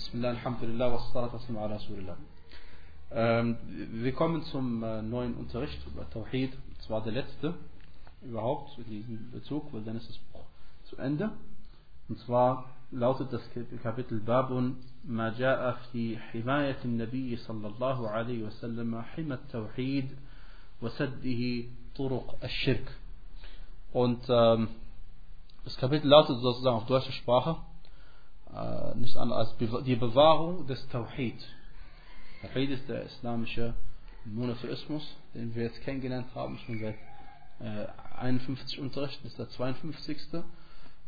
Bismillah, Alhamdulillah, wassalatu wassalamu ala Rasulillah. Ähm, wir kommen zum äh, neuen Unterricht über Tawhid. Das war der letzte überhaupt in diesem Bezug, weil dann ist das Buch zu Ende. Und zwar lautet das Kapitel Babun Maja'a fi himayatin al-Nabi sallallahu alaihi wasallam Hima himat Tawhid, wa saddihi Turuq al-Shirk. Und ähm, das Kapitel lautet sozusagen auf deutscher Sprache äh, nicht anders als die Bewahrung des Tawhid Tawhid ist der islamische Monotheismus den wir jetzt kennengelernt haben schon seit äh, 51 Unterrichten ist der 52. Äh,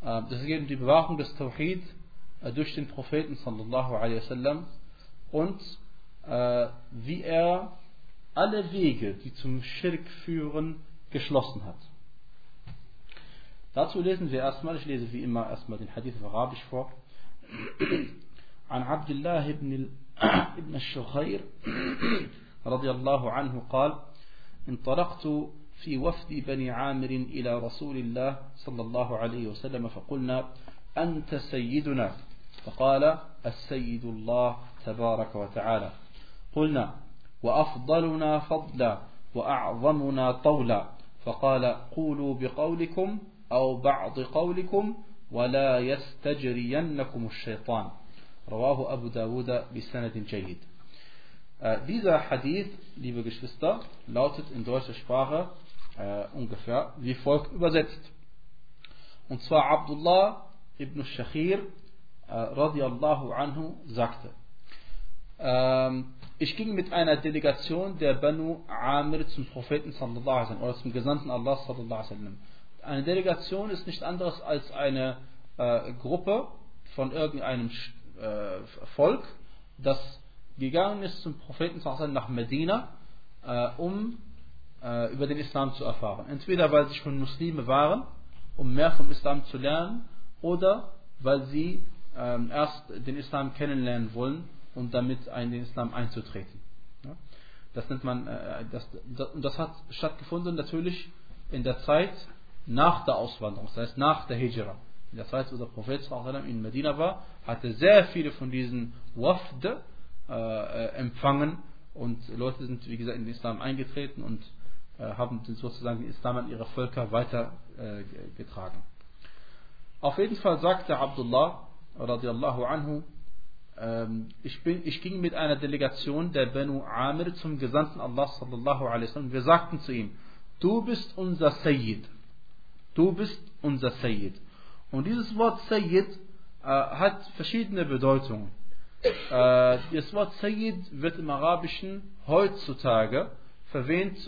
das geht um die Bewahrung des Tawhid äh, durch den Propheten sallallahu alaihi wasallam und äh, wie er alle Wege, die zum Schirk führen, geschlossen hat. Dazu lesen wir erstmal, ich lese wie immer erstmal den Hadith auf Arabisch vor. عن عبد الله بن ابن الشخير رضي الله عنه قال انطلقت في وفد بني عامر إلى رسول الله صلى الله عليه وسلم فقلنا أنت سيدنا؟ فقال السيد الله تبارك وتعالى. قلنا وأفضلنا فضلا وأعظمنا طولا. فقال قولوا بقولكم أو بعض قولكم ولا يستجرينكم الشيطان رواه أبو داود بسند جيد Dieser Hadith, liebe Geschwister, lautet in deutscher Sprache äh, ungefähr wie folgt übersetzt. Und zwar Abdullah ibn Shakhir äh, radiallahu anhu sagte, ähm, ich ging mit einer Delegation der Banu Amir zum Propheten sallallahu alaihi wasallam oder zum Gesandten Allah sallallahu alaihi wasallam. eine Delegation ist nicht anderes als eine äh, Gruppe von irgendeinem äh, Volk, das gegangen ist zum Propheten nach Medina, äh, um äh, über den Islam zu erfahren. Entweder weil sie schon Muslime waren, um mehr vom Islam zu lernen, oder weil sie ähm, erst den Islam kennenlernen wollen, um damit in den Islam einzutreten. Ja? Das nennt man, äh, das, das, das hat stattgefunden natürlich in der Zeit nach der Auswanderung, das heißt nach der Hijra. Zeit, wo der Prophet in Medina war, hatte sehr viele von diesen Wafd äh, empfangen und Leute sind, wie gesagt, in den Islam eingetreten und äh, haben sozusagen den Islam an ihre Völker weitergetragen. Äh, Auf jeden Fall sagte Abdullah, radiallahu anhu, ähm, ich, bin, ich ging mit einer Delegation der Banu Amir zum Gesandten Allah sallallahu alaihi wasallam. Wir sagten zu ihm, du bist unser Sayyid. Du bist unser Sayyid. Und dieses Wort Sayyid äh, hat verschiedene Bedeutungen. Äh, das Wort Sayyid wird im Arabischen heutzutage verwendet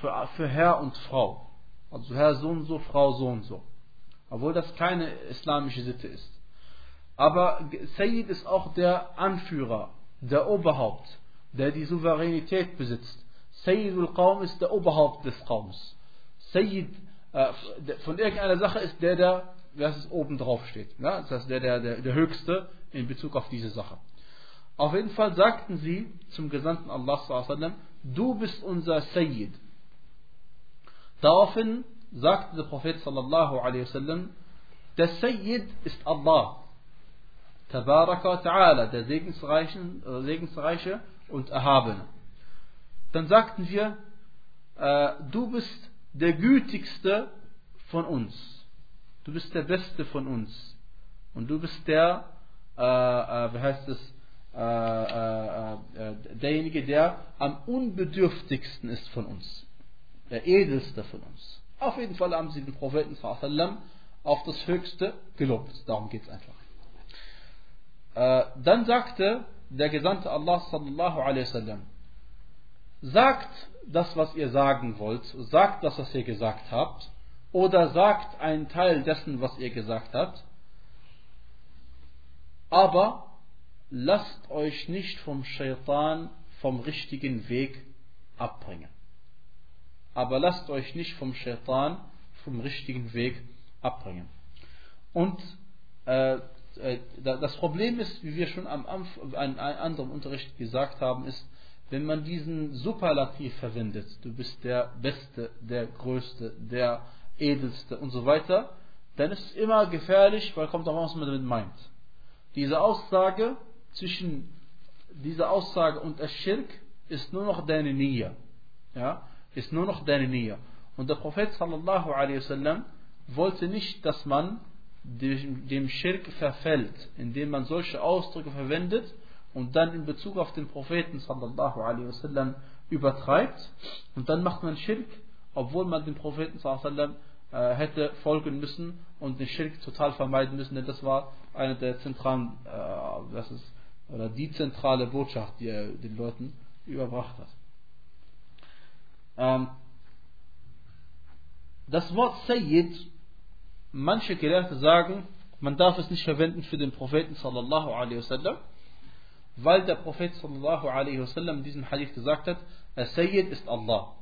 für, für Herr und Frau. Also Herr so und so, Frau so und so. Obwohl das keine islamische Sitte ist. Aber Sayyid ist auch der Anführer, der Oberhaupt, der die Souveränität besitzt. Sayyidul Qaum ist der Oberhaupt des Qaums. Sayyid von irgendeiner Sache ist der, der es oben drauf steht. Ja? Das heißt, der, der, der, der Höchste in Bezug auf diese Sache. Auf jeden Fall sagten sie zum Gesandten Allah, du bist unser Sayyid. Daraufhin sagte der Prophet sallallahu alaihi wasallam, der Sayyid ist Allah. Tabaraka wa ta'ala, der Segensreiche, äh, Segensreiche und Erhabene. Dann sagten wir, äh, du bist der Gütigste von uns. Du bist der Beste von uns. Und du bist der, äh, äh, wie heißt es, äh, äh, äh, derjenige, der am unbedürftigsten ist von uns. Der edelste von uns. Auf jeden Fall haben sie den Propheten auf das Höchste gelobt. Darum geht es einfach. Äh, dann sagte der Gesandte Allah sallallahu alaihi wasallam, sagt das, was ihr sagen wollt, sagt das, was ihr gesagt habt, oder sagt einen Teil dessen, was ihr gesagt habt, aber lasst euch nicht vom Shaitan vom richtigen Weg abbringen. Aber lasst euch nicht vom Shaitan vom richtigen Weg abbringen. Und äh, äh das Problem ist, wie wir schon am Anfang, einem anderen Unterricht gesagt haben, ist, wenn man diesen Superlativ verwendet, du bist der Beste, der Größte, der Edelste und so weiter, dann ist es immer gefährlich, weil kommt auch was man damit meint. Diese Aussage zwischen dieser Aussage und der Schirk ist nur noch deine Nia. Ja, ist nur noch deine Nia. Und der Prophet sallallahu alaihi wasallam wollte nicht, dass man dem Schirk verfällt, indem man solche Ausdrücke verwendet und dann in Bezug auf den Propheten sallallahu alaihi wasallam übertreibt und dann macht man Schirk, obwohl man den Propheten sallallahu alaihi wasallam äh, hätte folgen müssen und den Schirk total vermeiden müssen, denn das war eine der zentralen, äh, das ist, oder die zentrale Botschaft, die er den Leuten überbracht hat. Ähm, das Wort Sayyid, manche Gelehrte sagen, man darf es nicht verwenden für den Propheten sallallahu alaihi wasallam, weil der Prophet sallallahu alaihi wasallam in diesem Hadith gesagt hat, Sayyid ist Allah.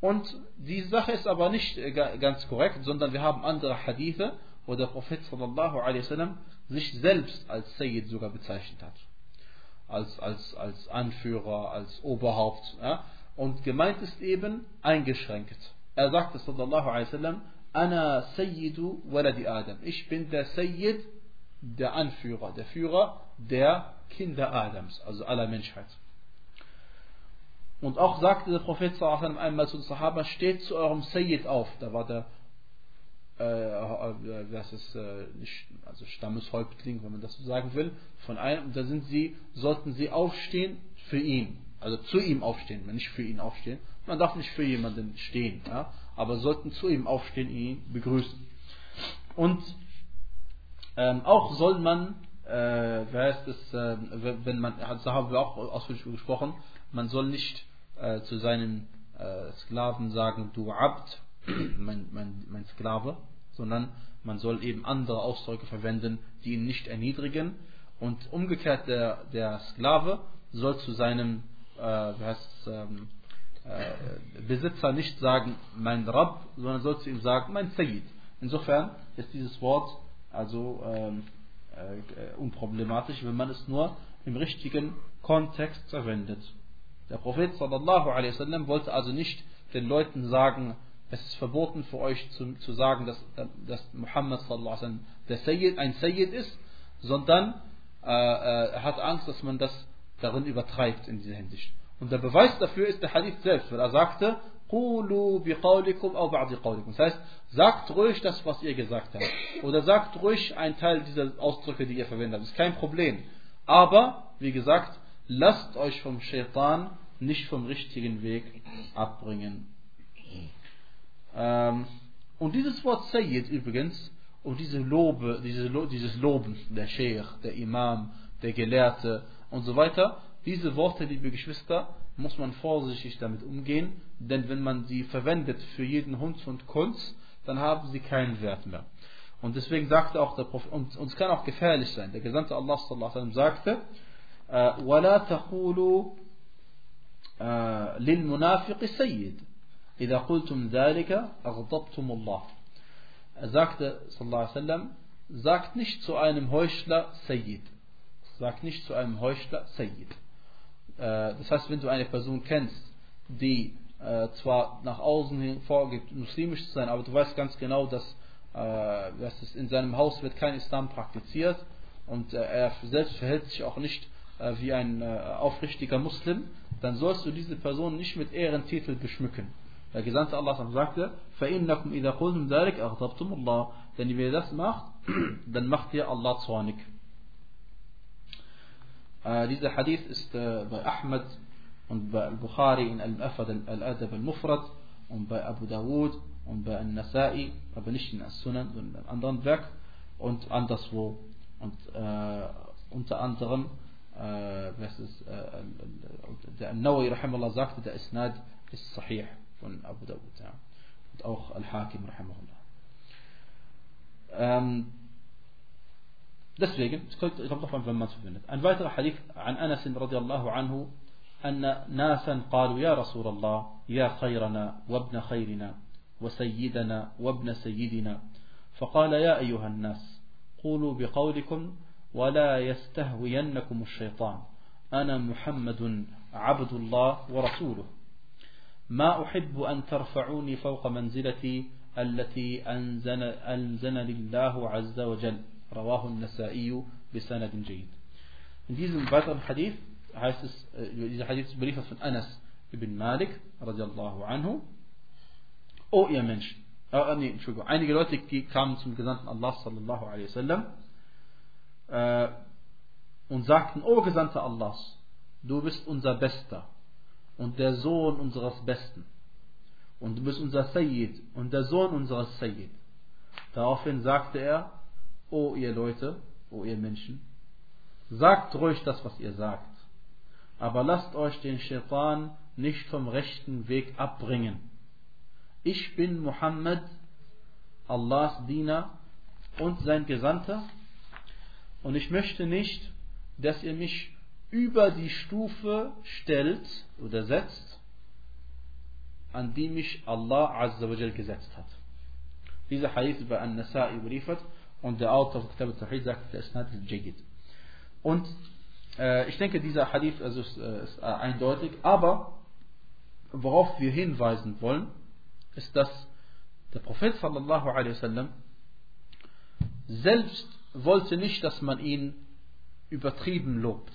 Und die Sache ist aber nicht äh, ganz korrekt, sondern wir haben andere Hadithe, wo der Prophet sallallahu alaihi wasallam sich selbst als Sayyid sogar bezeichnet hat. Als, als, als Anführer, als Oberhaupt. Ja? Und gemeint ist eben eingeschränkt. Er sagte sallallahu alaihi wasallam, Ana Sayyidu Adam. Ich bin der Sayyid, der Anführer, der Führer der Kinder Adams, also aller Menschheit. Und auch sagte der Prophet sallallahu einmal zu den Sahaba, steht zu eurem Sayyid auf. Da war der äh, das ist äh, also Stammeshäuptling, wenn man das so sagen will, von einem, da sind sie, sollten sie aufstehen für ihn, also zu ihm aufstehen, nicht für ihn aufstehen. Man darf nicht für jemanden stehen, ja, aber sollten zu ihm aufstehen, ihn begrüßen. Und ähm, auch soll man, äh, wer heißt es, äh, wenn man, da haben wir auch ausführlich gesprochen, man soll nicht äh, zu seinen äh, Sklaven sagen, du Abd, mein, mein, mein Sklave, sondern man soll eben andere Ausdrücke verwenden, die ihn nicht erniedrigen. Und umgekehrt der, der Sklave soll zu seinem äh, heißt, ähm, äh, Besitzer nicht sagen, mein Rab, sondern soll zu ihm sagen, mein Sayyid. Insofern ist dieses Wort also ähm, äh, unproblematisch, wenn man es nur im richtigen Kontext verwendet. Der Prophet sallallahu wasallam wollte also nicht den Leuten sagen, es ist verboten für euch zu, zu sagen, dass, dass Muhammad sallallahu wasallam der Sayyid, ein Sayyid ist, sondern äh, äh, er hat Angst, dass man das darin übertreibt in dieser Hinsicht. Und der Beweis dafür ist der Hadith selbst, weil er sagte, Das heißt, sagt ruhig das, was ihr gesagt habt. Oder sagt ruhig einen Teil dieser Ausdrücke, die ihr verwendet habt. Ist kein Problem. Aber, wie gesagt, lasst euch vom Shaitan nicht vom richtigen Weg abbringen. Ähm, und dieses Wort Sayyid übrigens, und diese Lobe, diese, dieses Loben, der Sheikh, der Imam, der Gelehrte und so weiter, diese Worte, liebe Geschwister, muss man vorsichtig damit umgehen, denn wenn man sie verwendet für jeden Hund und Kunst, dann haben sie keinen Wert mehr. Und deswegen sagte auch der Prophet, und es kann auch gefährlich sein, der Gesandte Allah sallallahu alaihi wasallam sagte, ولا تقولوا للمنافق سيد إذا قلتم ذلك أغضبتم الله Er sagte, sallallahu alaihi wasallam, sagt nicht zu einem Heuchler Sayyid. Sagt nicht zu einem Heuchler Sayyid. Äh, das heißt, wenn du eine Person kennst, die äh, zwar nach außen hin vorgibt, muslimisch zu sein, aber du weißt ganz genau, dass, äh, dass es in seinem Haus wird kein Islam praktiziert und er selbst verhält sich auch nicht wie ein aufrichtiger Muslim, dann sollst du diese Person nicht mit Ehrentitel beschmücken. Der Gesandte Allah sagte, فَإِنَّكُمْ إِذَا قُلْتُمْ ذَلِكَ أَغْضَبْتُمُ اللَّهِ Denn wenn ihr das macht, dann macht ihr Allah zornig. Äh, dieser Hadith ist äh, bei Ahmed und bei Al-Bukhari in Al-Adab al-Mufrad und bei Abu Dawud und bei Al-Nasai, aber nicht in As-Sunan, sondern in einem anderen Werk und anderswo. Und äh, unter anderem, äh, was ist, äh, der Nawawi rahimahullah sagte, der Isnad ist sahih von Abu Dawud. Ja. Und auch Al-Hakim rahimahullah. Ähm, Deswegen, es kommt doch wenn man es verwendet. Ein weiterer Hadith an Anas radiallahu anhu, أن ناسا قالوا يا رسول الله يا خيرنا وابن خيرنا وسيدنا وابن سيدنا فقال يا أيها الناس قولوا بقولكم ولا يستهوينكم الشيطان أنا محمد عبد الله ورسوله ما أحب أن ترفعوني فوق منزلتي التي أنزل, أنزل لله عز وجل Rawahu Nasa'iyu bisanadin jayid. In diesem weiteren Hadith heißt es, äh, dieser Hadith ist überliefert von Anas ibn Malik, radiallahu anhu. O ihr Menschen, äh, äh, nee, Entschuldigung, einige Leute die kamen zum Gesandten Allah sallallahu alaihi wasallam äh, und sagten, O Gesandter Allahs, du bist unser Bester und der Sohn unseres Besten und du bist unser Sayyid und der Sohn unseres Sayyid. Daraufhin sagte er, O ihr Leute, o ihr Menschen, sagt ruhig das, was ihr sagt, aber lasst euch den Shaitan nicht vom rechten Weg abbringen. Ich bin Muhammad, Allahs Diener und sein Gesandter und ich möchte nicht, dass ihr mich über die Stufe stellt oder setzt, an die mich Allah Azza wa gesetzt hat. Dieser Hadith über An-Nasa'i überliefert und der Autor von Kitab al-Tawhid sagt, der Isnad al-Jagid. Und äh, ich denke, dieser Hadith also ist, äh, ist äh, eindeutig, aber worauf wir hinweisen wollen, ist, dass der Prophet sallallahu alaihi wasallam selbst wollte nicht, dass man ihn übertrieben lobt.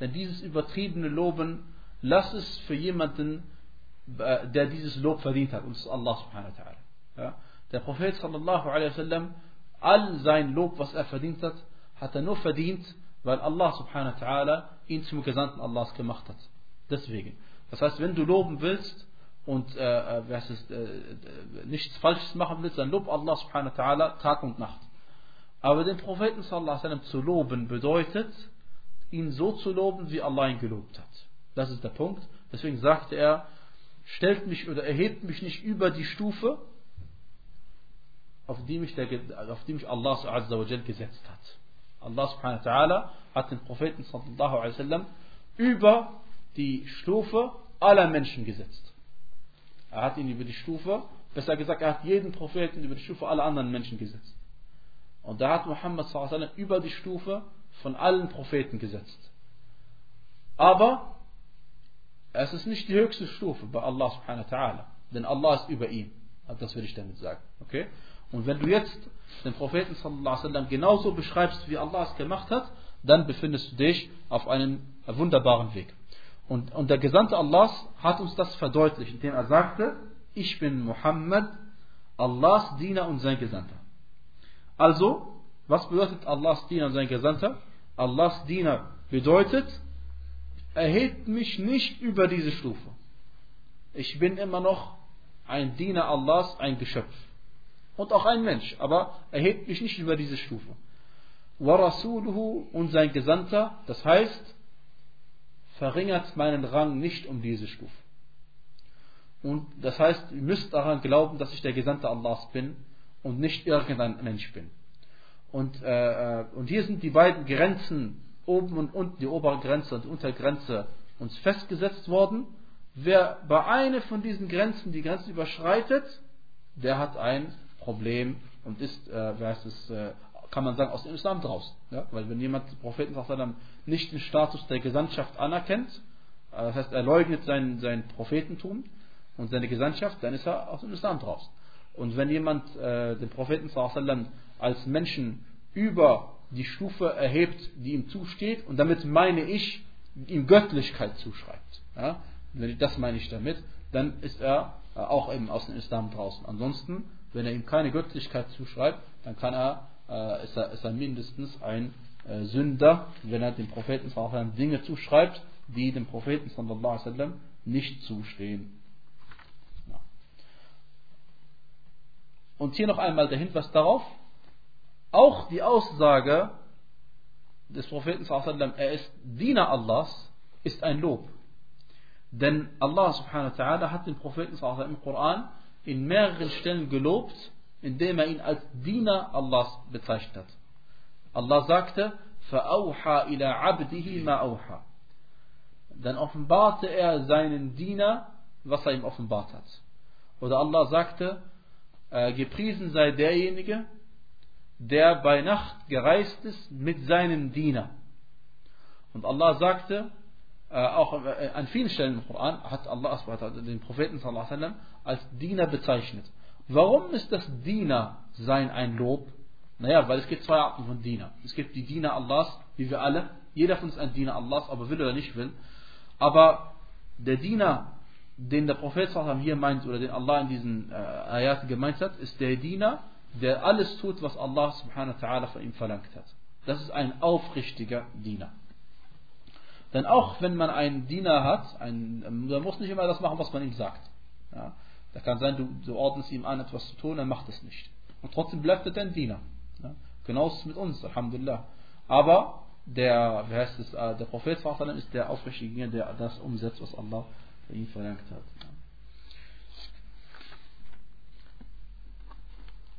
Denn dieses übertriebene Loben, lass es für jemanden, äh, der dieses Lob verdient hat, und das ist Allah subhanahu wa ta'ala. Ja? Der Prophet sallallahu alaihi wasallam, all sein Lob, was er verdient hat, hat er nur verdient, weil Allah subhanahu wa ta'ala ihn zum Gesandten Allahs gemacht hat. Deswegen. Das heißt, wenn du loben willst und äh, äh es, äh, nichts Falsches machen willst, dann lob Allah subhanahu wa ta'ala Tag und Nacht. Aber den Propheten sallallahu alaihi zu loben bedeutet, ihn so zu loben, wie Allah ihn gelobt hat. Das ist der Punkt. Deswegen sagte er, stellt mich oder erhebt mich nicht über die Stufe, auf die mich, der, auf die mich Allah gesetzt hat. Allah hat den Propheten sallallahu über die Stufe aller Menschen gesetzt. Er hat ihn über die Stufe, besser gesagt, er hat jeden Propheten über die Stufe aller anderen Menschen gesetzt. Und da hat Muhammad sallallahu über die Stufe von allen Propheten gesetzt. Aber es ist nicht die höchste Stufe bei Allah. Denn Allah ist über ihm. Das will ich damit sagen. Okay? Und wenn du jetzt den Propheten sallallahu genauso beschreibst, wie Allah es gemacht hat, dann befindest du dich auf einem wunderbaren Weg. Und, und der Gesandte Allahs hat uns das verdeutlicht, indem er sagte, ich bin Muhammad, Allahs Diener und sein Gesandter. Also, was bedeutet Allahs Diener und sein Gesandter? Allahs Diener bedeutet, erhebt mich nicht über diese Stufe. Ich bin immer noch ein Diener Allahs, ein Geschöpf und auch ein Mensch, aber er hebt mich nicht über diese Stufe. Warasuluhu und sein Gesandter, das heißt, verringert meinen Rang nicht um diese Stufe. Und das heißt, ihr müsst daran glauben, dass ich der Gesandte Allahs bin und nicht irgendein Mensch bin. Und, äh, äh, und hier sind die beiden Grenzen, oben und unten, die obere Grenze und die Untergrenze, uns festgesetzt worden. Wer bei einer von diesen Grenzen die Grenze überschreitet, der hat ein Problem und ist, äh, wer heißt es, äh, kann man sagen, aus dem Islam draußen. Ja? Weil wenn jemand den Propheten nicht den Status der Gesandtschaft anerkennt, äh, das heißt, er leugnet sein, sein Prophetentum und seine Gesandtschaft, dann ist er aus dem Islam draußen. Und wenn jemand äh, den Propheten als Menschen über die Stufe erhebt, die ihm zusteht, und damit meine ich, ihm Göttlichkeit zuschreibt. Ja? Das meine ich damit, dann ist er äh, auch eben aus dem Islam draußen. Ansonsten wenn er ihm keine Göttlichkeit zuschreibt, dann kann er, äh, ist, er ist er mindestens ein äh, Sünder, wenn er dem Propheten Dinge zuschreibt, die dem Propheten sallam, nicht zustehen. Ja. Und hier noch einmal der Hinweis darauf, auch die Aussage des Propheten sallam, er ist Diener Allahs, ist ein Lob. Denn Allah subhanahu wa ta'ala hat den Propheten sallam, im Koran in mehreren Stellen gelobt, indem er ihn als Diener Allahs bezeichnet hat. Allah sagte, فَأَوْحَى إِلَى عَبْدِهِ مَا أَوْحَى Dann offenbarte er seinen Diener, was er ihm offenbart hat. Oder Allah sagte, äh, gepriesen sei derjenige, der bei Nacht gereist ist mit seinem Diener. Und Allah sagte, äh, auch äh, an vielen Stellen im Koran hat Allah den Propheten als Diener bezeichnet. Warum ist das Diener sein ein Lob? Naja, weil es gibt zwei Arten von Diener. Es gibt die Diener Allahs, wie wir alle Jeder von uns ist ein Diener Allahs, ob er will oder nicht will. Aber der Diener, den der Prophet hier meint, oder den Allah in diesen äh, Ayat gemeint hat, ist der Diener, der alles tut, was Allah subhanahu wa ta'ala von ihm verlangt hat. Das ist ein aufrichtiger Diener. Denn auch wenn man einen Diener hat, ein, der muss nicht immer das machen, was man ihm sagt. Ja, da kann sein, du, du ordnest ihm an, etwas zu tun, er macht es nicht. Und trotzdem bleibt er dein Diener. Ja, genauso mit uns, Alhamdulillah. Aber der, wie heißt es, äh, der Prophet ist der aufrichtige, der das umsetzt, was Allah von ihm verlangt hat.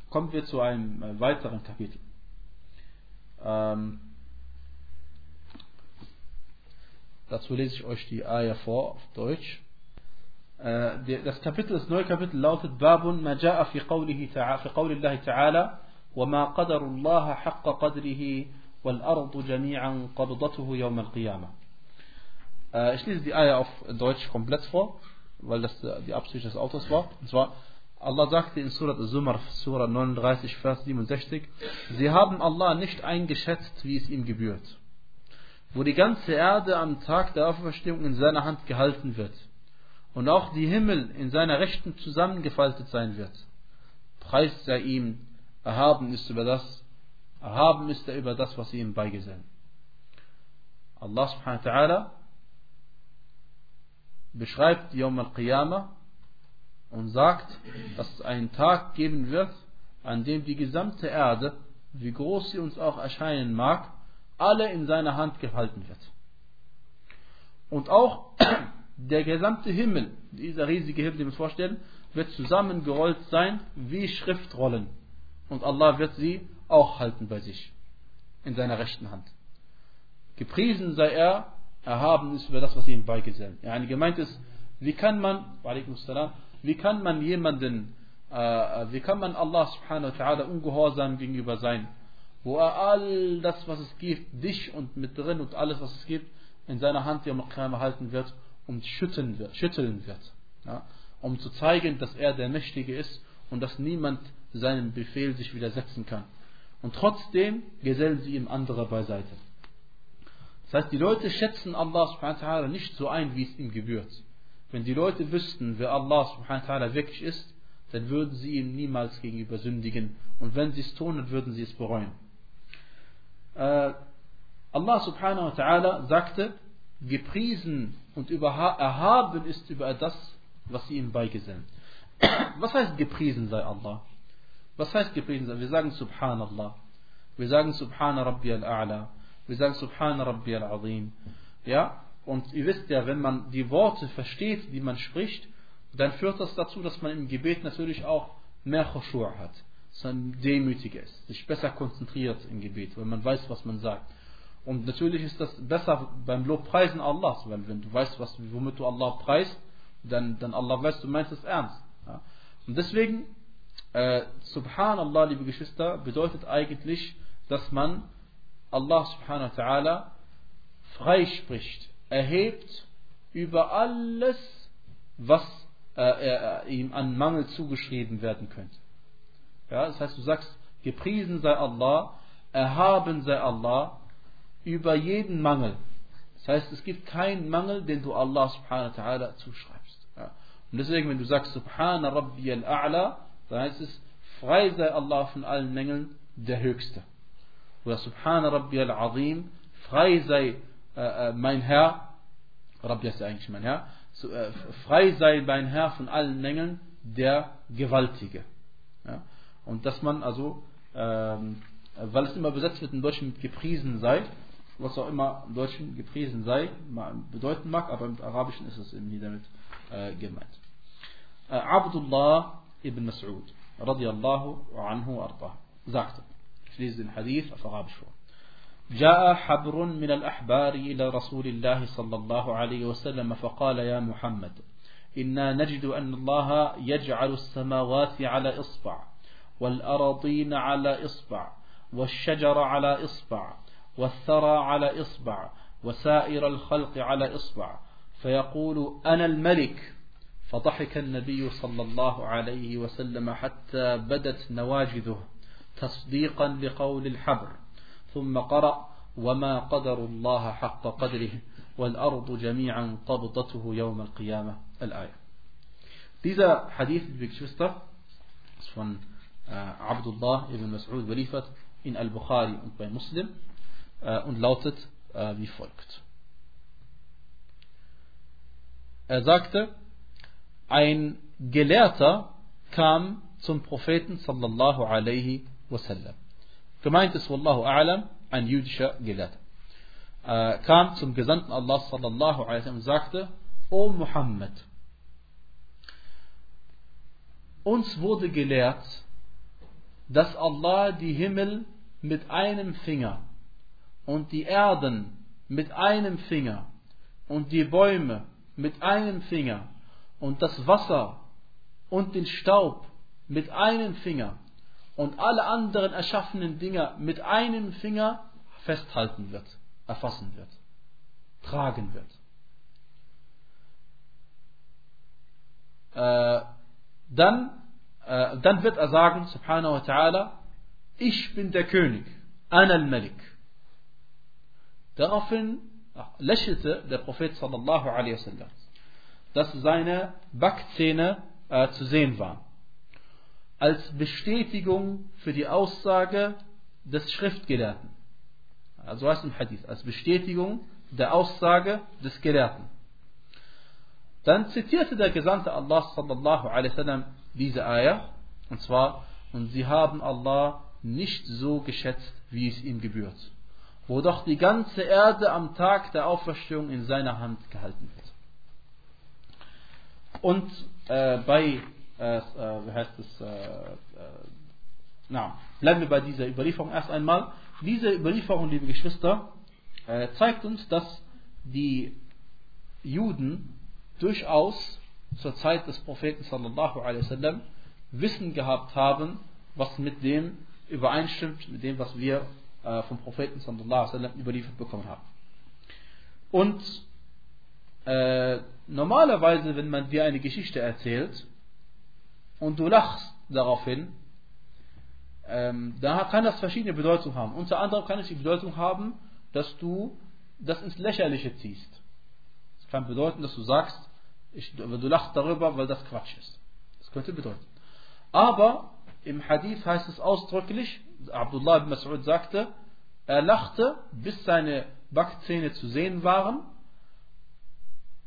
Kommen wir zu einem äh, weiteren Kapitel. Ähm, dazu lese ich euch die Ayah vor auf Deutsch. Äh, das Kapitel, das neue Kapitel lautet Babun ma ja'a fi qawlihi ta'ala fi qawli Allah ta'ala وما قدر الله حق قدره والأرض جميعا قبضته يوم القيامة Ich lese die Ayah auf Deutsch komplett vor, weil das die Absicht des Autors war. Und zwar, Allah sagte in Surat Zumar, Surah 39, Vers 67, Sie haben Allah nicht eingeschätzt, wie es ihm gebührt. Wo die ganze Erde am Tag der Auferstehung in seiner Hand gehalten wird und auch die Himmel in seiner Rechten zusammengefaltet sein wird. Preist sei ihm, erhaben ist über das, erhaben ist er über das, was sie ihm beigesellen. Allah subhanahu wa ta'ala beschreibt Yom al-Qiyamah und sagt, dass es einen Tag geben wird, an dem die gesamte Erde, wie groß sie uns auch erscheinen mag, alle in seiner Hand gehalten wird. Und auch der gesamte Himmel, dieser riesige Himmel, den wir uns vorstellen, wird zusammengerollt sein wie Schriftrollen. Und Allah wird sie auch halten bei sich, in seiner rechten Hand. Gepriesen sei er, erhaben ist über das, was ihm beigesellt. Ja, gemeint ist, wie kann man, wie kann man jemanden, äh, wie kann man Allah subhanahu wa ta'ala ungehorsam gegenüber sein, wo er all das, was es gibt, dich und mit drin und alles, was es gibt, in seiner Hand Yom al halten wird und schütteln wird, schütteln wird ja, um zu zeigen, dass er der Mächtige ist und dass niemand seinem Befehl sich widersetzen kann. Und trotzdem gesellen sie ihm andere beiseite. Das heißt, die Leute schätzen Allah subhanahu wa ta'ala nicht so ein, wie es ihm gebührt. Wenn die Leute wüssten, wer Allah subhanahu wa ta'ala wirklich ist, dann würden sie ihm niemals gegenüber sündigen. Und wenn sie es tun, dann würden sie es bereuen. Äh, Allah subhanahu wa ta'ala sagte, gepriesen und erhaben ist über das, was sie ihm beigesellen. Was heißt gepriesen sei Allah? Was heißt gepriesen sei? Wir sagen Subhanallah. Wir sagen Subhana Rabbi al-A'la. Wir sagen Subhana Rabbi al-Azim. Ja? Und ihr wisst ja, wenn man die Worte versteht, die man spricht, dann führt das dazu, dass man im Gebet natürlich auch mehr Khushu' hat. Dass man demütiger ist, sich besser konzentriert im Gebet, weil man weiß, was man sagt. Und natürlich ist das besser beim Lobpreisen Allahs, weil wenn du weißt, was, womit du Allah preist, dann, dann Allah weiß, du meinst es ernst. Ja? Und deswegen, äh, Subhanallah, liebe Geschwister, bedeutet eigentlich, dass man Allah subhanahu wa ta'ala freispricht erhebt über alles, was äh, äh, ihm an Mangel zugeschrieben werden könnte. Ja, das heißt, du sagst, gepriesen sei Allah, erhaben sei Allah über jeden Mangel. Das heißt, es gibt keinen Mangel, den du Allah subhanahu wa ta'ala zuschreibst. Ja. Und deswegen, wenn du sagst, Subhana Rabbi al-A'la, dann heißt es, frei sei Allah von allen Mängeln, der Höchste. Oder Subhana Rabbi al-Azim, frei sei äh, äh, mein Herr, Rabbi ist eigentlich mein Herr, so, äh, frei sei mein Herr von allen Mängeln, der Gewaltige. Ja? Und dass man also, ähm, weil es immer besetzt wird im Deutschen mit gepriesen sei, was auch immer im Deutschen gepriesen sei, bedeuten mag, aber im Arabischen ist es eben hier damit äh, gemeint. Äh, Abdullah ibn Mas'ud, radiallahu anhu arda, sagte, ich lese den Hadith auf Arabisch vor. جاء حبر من الأحبار إلى رسول الله صلى الله عليه وسلم فقال يا محمد إنا نجد أن الله يجعل السماوات على إصبع والأراضين على إصبع والشجر على إصبع والثرى على إصبع وسائر الخلق على إصبع. فيقول أنا الملك. فضحك النبي صلى الله عليه وسلم حتى بدت نواجذه تصديقا لقول الحبر. ثم قرأ وما قدر الله حق قدره والأرض جميعا قبضته يوم القيامة. الآية. Dieser Hadith, liebe Geschwister, ist von äh, Abdullah ibn Mas'ud überliefert in Al-Bukhari und bei Muslim. Und lautet äh, wie folgt. Er sagte, ein Gelehrter kam zum Propheten sallallahu alaihi wasallam. Gemeint ist, wallahu a'lam, ein jüdischer Gelehrter. Äh, kam zum Gesandten Allah sallallahu alaihi wasallam und sagte, O Muhammad, uns wurde gelehrt, dass Allah die Himmel mit einem Finger und die Erden mit einem Finger und die Bäume mit einem Finger und das Wasser und den Staub mit einem Finger und alle anderen erschaffenen Dinge mit einem Finger festhalten wird, erfassen wird, tragen wird. Äh, dann, äh, dann wird er sagen, subhanahu wa ta'ala, ich bin der König, an al-Malik. Daraufhin lächelte der Prophet sallallahu alaihi wasallam, dass seine Backzähne äh, zu sehen waren. Als Bestätigung für die Aussage des Schriftgelehrten. Also heißt im Hadith, als Bestätigung der Aussage des Gelehrten. Dann zitierte der Gesandte Allah sallallahu alaihi wasallam diese Ayah, und zwar, und sie haben Allah nicht so geschätzt, wie es ihm gebührt wo doch die ganze Erde am Tag der Auferstehung in seiner Hand gehalten wird. Und äh, bei, äh, äh wie heißt es, äh, äh, na, bleiben wir bei dieser Überlieferung erst einmal. Diese Überlieferung, liebe Geschwister, zeigt uns, dass die Juden durchaus zur Zeit des Propheten sallallahu alaihi wasallam Wissen gehabt haben, was mit dem übereinstimmt, mit dem, was wir äh, vom Propheten sallallahu alaihi überliefert bekommen haben. Und äh, normalerweise, wenn man dir eine Geschichte erzählt und du lachst daraufhin, ähm, da kann das verschiedene Bedeutungen haben. Unter anderem kann es die Bedeutung haben, dass du das ins Lächerliche ziehst. Das kann bedeuten, dass du sagst, ich, du lachst darüber, weil das Quatsch ist. Das könnte bedeuten. Aber im Hadith heißt es ausdrücklich, Abdullah ibn Mas'ud sagte, er lachte, bis seine Backzähne zu sehen waren,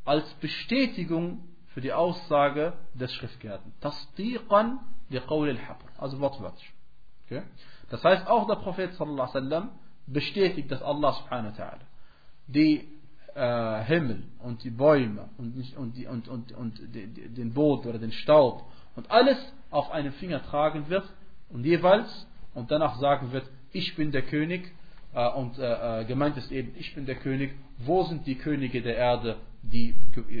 als Bestätigung für die Aussage des Schriftgelehrten. Tasdiqan liqawl al-habr. Also wortwörtlich. Okay? Das heißt, auch der Prophet sallallahu alaihi wasallam bestätigt, dass Allah subhanahu wa ta'ala die äh, Himmel und die Bäume und, und, die, und, und, und die, den Boden oder den Staub und alles auf einem Finger tragen wird und jeweils und danach sagen wird, ich bin der König äh, und äh, äh, gemeint ist eben, ich bin der König, wo sind die Könige der Erde, die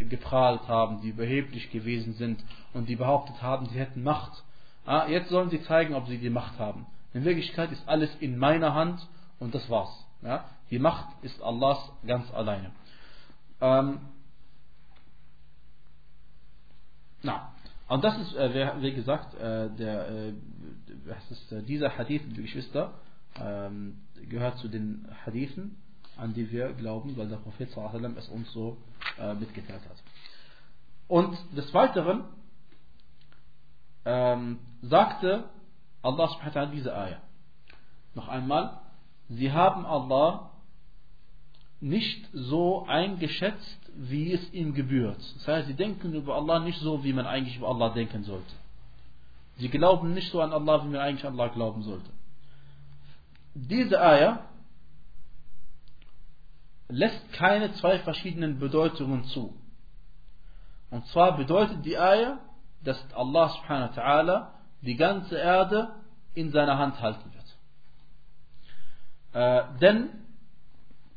geprahlt haben, die überheblich gewesen sind und die behauptet haben, sie hätten Macht. Ah, jetzt sollen sie zeigen, ob sie die Macht haben. In Wirklichkeit ist alles in meiner Hand und das war's. Die Macht ist Allahs ganz alleine. Ähm, na, und das ist, wie gesagt, der, äh, ist, äh, dieser Hadith, liebe Geschwister, ähm, gehört zu den Hadithen, an die wir glauben, weil der Prophet sallam, es uns so äh, mitgeteilt hat. Und des Weiteren ähm, sagte Allah subhanahu wa diese Ayah. Noch einmal, sie haben Allah nicht so eingeschätzt, wie es ihm gebührt. Das heißt, sie denken über Allah nicht so, wie man eigentlich über Allah denken sollte. Sie glauben nicht so an Allah, wie man eigentlich an Allah glauben sollte. Diese Ayah lässt keine zwei verschiedenen Bedeutungen zu. Und zwar bedeutet die Ayah, dass Allah subhanahu wa ta'ala die ganze Erde in seiner Hand halten wird. Äh, denn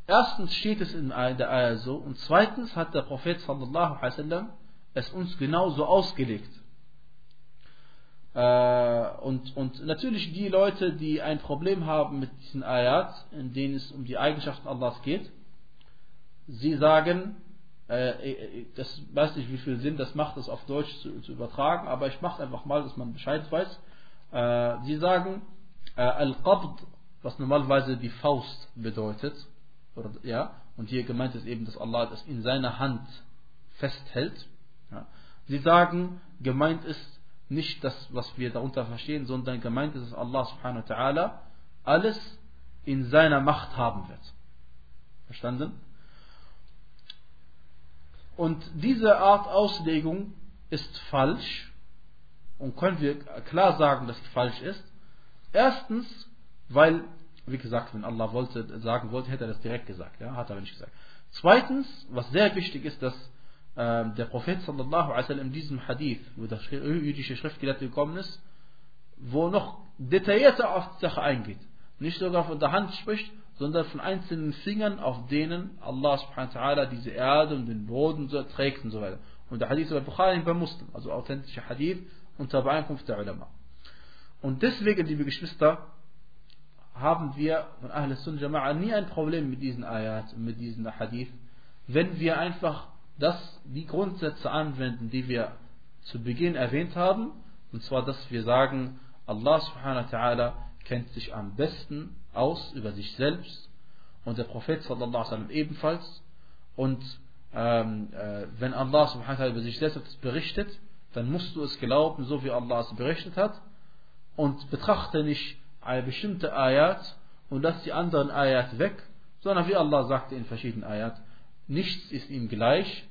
erstens steht es in der Ayah so und zweitens hat der Prophet sallallahu alaihi wasallam es uns genauso ausgelegt. Äh, und, und natürlich die Leute, die ein Problem haben mit diesen Ayat, in denen es um die Eigenschaften Allahs geht, sie sagen, äh, äh, das weiß nicht, wie viel Sinn das macht, das auf Deutsch zu, zu übertragen, aber ich mache einfach mal, dass man Bescheid weiß. Äh, sie sagen, äh, Al-Qabd was normalerweise die Faust bedeutet. Oder, ja, und hier gemeint ist eben, dass Allah das in seiner Hand festhält. Ja. Sie sagen, gemeint ist nicht das, was wir darunter verstehen, sondern gemeint ist, dass Allah subhanahu wa ta'ala alles in seiner Macht haben wird. Verstanden? Und diese Art Auslegung ist falsch und können wir klar sagen, dass sie falsch ist. Erstens, weil, wie gesagt, wenn Allah wollte, sagen wollte, hätte er das direkt gesagt, ja, hat er aber nicht gesagt. Zweitens, was sehr wichtig ist, dass der Prophet sallallahu alaihi diesem Hadith, wo der jüdische Schriftgelehrte gekommen ist, wo noch detaillierter auf die Sache eingeht. Nicht sogar von der Hand spricht, sondern von einzelnen Fingern, auf denen Allah subhanahu wa diese Erde und den Boden so trägt und so weiter. Und der Hadith ist bei Bukhari bei Muslim, also authentischer Hadith unter Übereinkunft der Ulama. Und deswegen, liebe Geschwister, haben wir von Ahl Sunnah Jama'a nie ein Problem mit diesen Ayat, mit diesen Hadith, wenn wir einfach das, die Grundsätze anwenden, die wir zu Beginn erwähnt haben, und zwar, dass wir sagen, Allah subhanahu wa ta'ala kennt sich am besten aus über sich selbst und der Prophet sallallahu alaihi ebenfalls. Und ähm, äh, wenn Allah subhanahu wa ta'ala über sich selbst berichtet, dann musst du es glauben, so wie Allah es berichtet hat. Und betrachte nicht eine bestimmte Ayat und lass die anderen Ayat weg, sondern wie Allah sagte in verschiedenen Ayat, nichts ist ihm gleich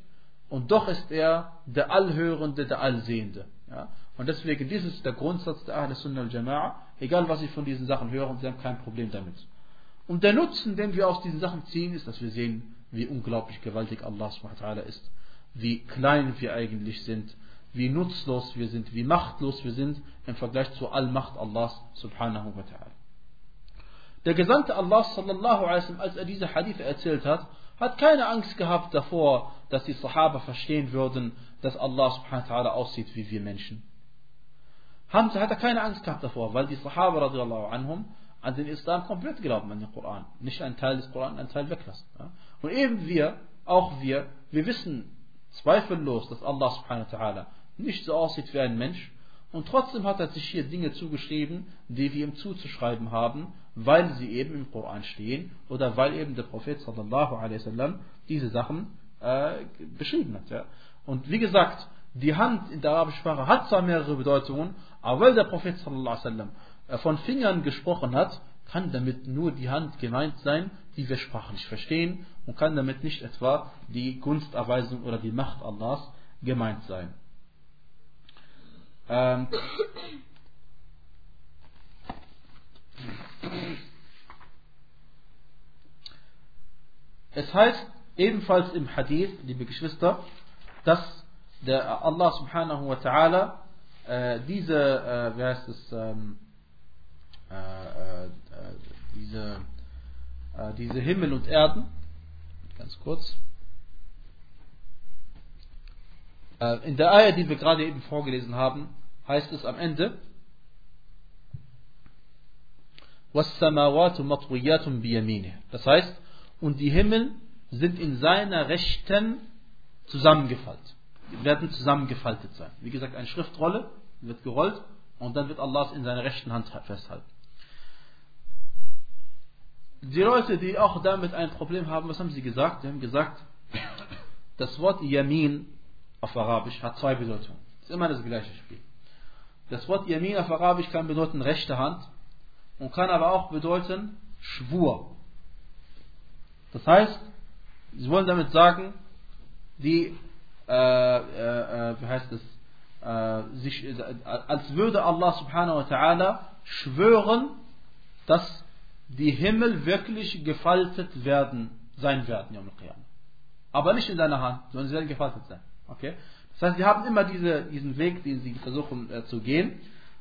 und doch ist er der Allhörende, der Allsehende. Ja? Und deswegen, dieses ist der Grundsatz der Ahl Sunnah al-Jama'a, egal was sie von diesen Sachen hören, sie haben kein Problem damit. Und der Nutzen, den wir aus diesen Sachen ziehen, ist, dass wir sehen, wie unglaublich gewaltig Allah ist, wie klein wir eigentlich sind, wie nutzlos wir sind, wie machtlos wir sind im Vergleich zur Allmacht Allahs subhanahu wa ta'ala. Der Gesandte Allah sallallahu alaihi als er diese Hadith erzählt hat, hat keine Angst gehabt davor, dass die Sahaba verstehen würden, dass Allah subhanahu wa ta'ala aussieht wie wir Menschen. Hat er keine Angst gehabt davor, weil die Sahaba radiallahu anhum an den Islam komplett glauben, an den Koran. Nicht einen Teil des Koran, einen Teil weglassen. Und eben wir, auch wir, wir wissen zweifellos, dass Allah subhanahu wa ta'ala nicht so aussieht wie ein Mensch. Und trotzdem hat er sich hier Dinge zugeschrieben, die wir ihm zuzuschreiben haben, weil sie eben im Koran stehen oder weil eben der Prophet sallallahu alaihi wasallam diese Sachen äh, beschrieben hat. Ja. Und wie gesagt, die Hand in der arabischen Sprache hat zwar mehrere Bedeutungen, aber weil der Prophet sallallahu alaihi wasallam äh, von Fingern gesprochen hat, kann damit nur die Hand gemeint sein, die wir sprachlich verstehen und kann damit nicht etwa die Gunsterweisung oder die Macht Allahs gemeint sein. Ähm, es heißt ebenfalls im Hadith, liebe Geschwister, dass der Allah subhanahu wa ta'ala äh, diese, äh, wie heißt es, ähm, äh, äh diese, äh, diese Himmel und Erden, ganz kurz, Äh, in der Eier, die wir gerade eben vorgelesen haben, heißt es am Ende, Das heißt, und die Himmel sind in seiner Rechten zusammengefaltet. Die werden zusammengefaltet sein. Wie gesagt, eine Schriftrolle wird gerollt und dann wird Allah es in seiner rechten Hand festhalten. Die Leute, die auch damit ein Problem haben, was haben sie gesagt? Sie haben gesagt, das Wort Yamin auf Arabisch hat zwei Bedeutungen. Das ist immer das gleiche Spiel. Das Wort Yamin auf Arabisch kann bedeuten rechte Hand und kann aber auch bedeuten Schwur. Das heißt, sie wollen damit sagen, die, äh, äh, äh wie heißt es, äh, sich, äh, als würde Allah subhanahu wa ta'ala schwören, dass die Himmel wirklich gefaltet werden, sein werden, aber nicht in deiner Hand, sondern sie werden gefaltet sein. Okay? Das heißt, sie haben immer diese, diesen Weg, den sie versuchen äh, zu gehen.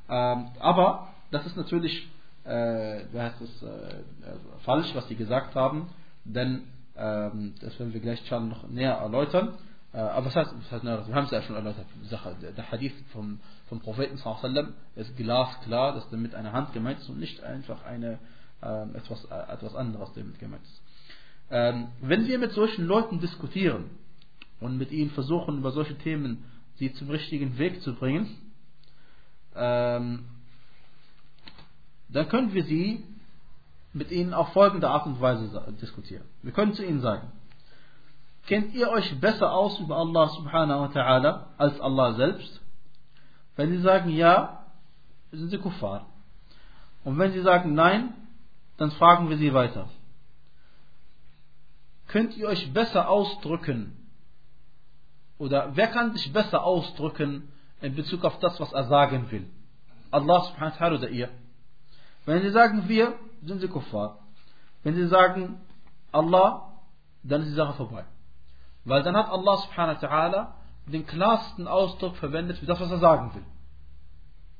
Ähm, aber das ist natürlich äh, heißt das, äh, falsch, was sie gesagt haben, denn ähm, das werden wir gleich schon noch näher erläutern. Äh, aber was heißt, was heißt wir haben es ja schon erläutert. Sache. Der Hadith vom, vom Propheten sallam, ist glasklar, dass damit eine Hand gemeint ist und nicht einfach eine, ähm, etwas, äh, etwas anderes damit gemeint ist. Ähm, wenn wir mit solchen Leuten diskutieren, und mit ihnen versuchen, über solche Themen sie zum richtigen Weg zu bringen, ähm, dann können wir sie mit ihnen auf folgende Art und Weise diskutieren. Wir können zu ihnen sagen, kennt ihr euch besser aus über Allah subhanahu wa ta'ala als Allah selbst? Wenn sie sagen ja, sind sie Kuffar. Und wenn sie sagen nein, dann fragen wir sie weiter. Könnt ihr euch besser ausdrücken? Oder wer kann sich besser ausdrücken in Bezug auf das, was er sagen will? Allah subhanahu wa ta'ala oder ihr? Wenn sie sagen wir, sind sie Kuffar. Wenn sie sagen Allah, dann ist die Sache vorbei. Weil dann hat Allah subhanahu wa ta'ala den klarsten Ausdruck verwendet für das, was er sagen will.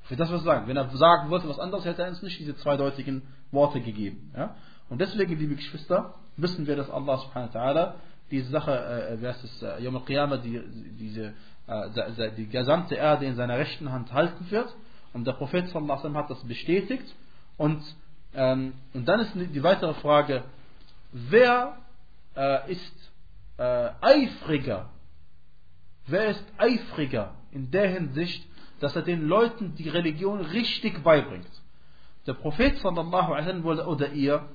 Für das, was er sagt. Wenn er sagen wollte was anderes, hätte er uns nicht diese zweideutigen Worte gegeben. Ja? Und deswegen, liebe Geschwister, wissen wir, dass Allah subhanahu wa ta'ala diese Sache, äh, wer ist es, äh, Yom al-Qiyamah, die, diese, äh, die gesamte Erde in seiner rechten Hand halten wird. Und der Prophet sallallahu alaihi hat das bestätigt. Und, ähm, und dann ist die weitere Frage, wer äh, ist äh, eifriger, wer ist eifriger in der Hinsicht, dass er den Leuten die Religion richtig beibringt? Der Prophet sallallahu alaihi wasallam oder ihr.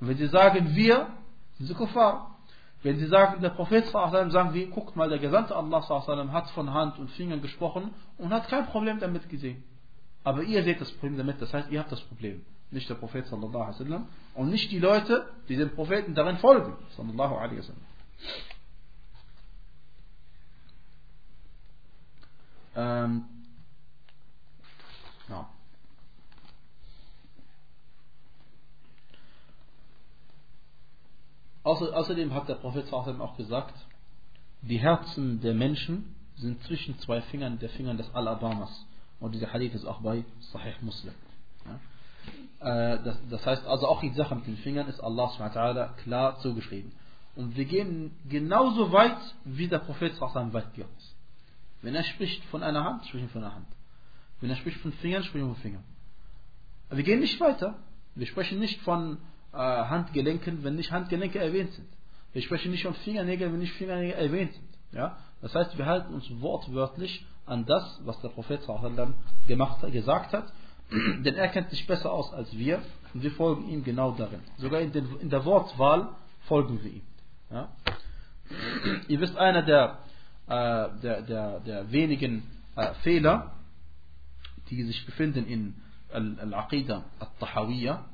Und wenn sie sagen wir, sind sie Kuffar. Wenn sie sagen, der Prophet sallallahu alaihi wasallam, sagen wir, guckt mal, der Gesandte Allah sallallahu alaihi wasallam hat von Hand und Fingern gesprochen und hat kein Problem damit gesehen. Aber ihr seht das Problem damit, das heißt, ihr habt das Problem. Nicht der Prophet sallallahu alaihi wasallam und nicht die Leute, die dem Propheten darin folgen. Sallallahu alaihi wasallam. Ähm, ja. Außerdem hat der Prophet auch gesagt, die Herzen der Menschen sind zwischen zwei Fingern der Fingern des Alabamas. Und dieser Hadith ist auch bei Sahih Muslim. Ja. Äh, das, das, heißt also auch die Sache mit den Fingern ist Allah klar zugeschrieben. Und wir gehen genauso weit, wie der Prophet weit geht. Wenn er spricht von einer Hand, sprechen wir von einer Hand. Wenn er spricht von Fingern, sprechen wir von Fingern. Wir gehen nicht weiter. Wir sprechen nicht von äh, Handgelenken, wenn nicht Handgelenke erwähnt sind. Wir sprechen nicht von Fingernägeln, wenn nicht Fingernägel erwähnt sind. Ja? Das heißt, wir halten uns wortwörtlich an das, was der Prophet gemacht, gesagt hat, denn er kennt sich besser aus als wir und wir folgen ihm genau darin. Sogar in, den, in der Wortwahl folgen wir ihm. Ja? Ihr wisst, einer der, äh, der, der, der wenigen äh, Fehler, die sich befinden in Al-Aqidah Al-Tahawiyya,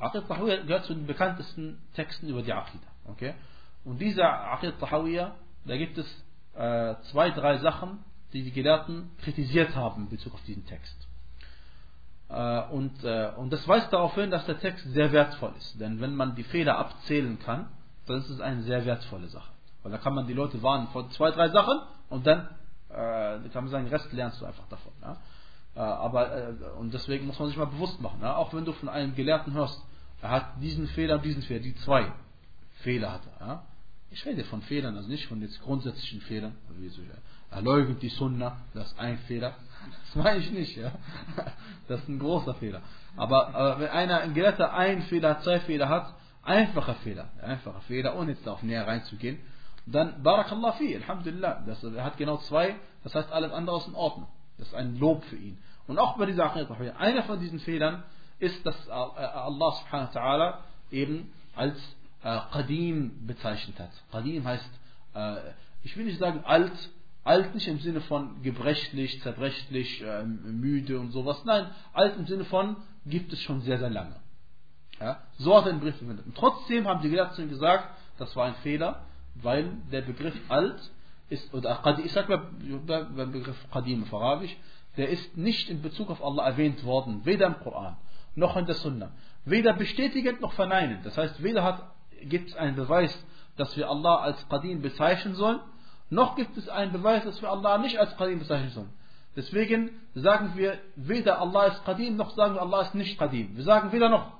Aqid Tahawiyya gehört zu den bekanntesten Texten über die Aqidah. Okay? Und dieser Aqid Tahawiyya, da gibt es äh, zwei, drei Sachen, die die Gelehrten kritisiert haben in Bezug auf diesen Text. Äh, und, äh, und das weist darauf hin, dass der Text sehr wertvoll ist. Denn wenn man die Fehler abzählen kann, dann ist es eine sehr wertvolle Sache. Weil da kann man die Leute warnen vor zwei, drei Sachen und dann äh, kann man sagen, den Rest lernst du einfach davon. Ja? Äh, aber, äh, und deswegen muss man sich mal bewusst machen, ja? auch wenn du von einem Gelehrten hörst, er hat diesen Fehler und diesen Fehler, die zwei Fehler hat er. Ja? Ich rede von Fehlern, also nicht von jetzt grundsätzlichen Fehlern. Er leugnet die Sunna, das ist ein Fehler. Das meine ich nicht, ja. Das ist ein großer Fehler. Aber, aber wenn einer, ein Gelehrter einen Fehler, zwei Fehler hat, einfacher Fehler, einfacher Fehler, ohne jetzt darauf näher reinzugehen, dann Barakallah fi, Alhamdulillah. Das, er hat genau zwei, das heißt alles andere ist in Ordnung. Das ist ein Lob für ihn. Und auch bei dieser Sache, einer von diesen Fehlern ist, dass Allah subhanahu wa ta'ala eben als äh, Qadim bezeichnet hat. Qadim heißt, äh, ich will nicht sagen alt, alt nicht im Sinne von gebrechlich, zerbrechlich, äh, müde und sowas. Nein, alt im Sinne von gibt es schon sehr, sehr lange. Ja? So hat er den Begriff verwendet. Und trotzdem haben die Gelehrten gesagt, das war ein Fehler, weil der Begriff alt ist, oder ich sag mal beim Begriff Qadim auf Arabisch, der ist nicht in Bezug auf Allah erwähnt worden, weder im Koran noch in der Sunna. Weder bestätigend noch verneinend. Das heißt, weder gibt es einen Beweis, dass wir Allah als Qadim bezeichnen sollen, noch gibt es einen Beweis, dass wir Allah nicht als Qadim bezeichnen sollen. Deswegen sagen wir weder Allah ist Qadim, noch sagen wir Allah ist nicht Qadim. Wir sagen weder noch,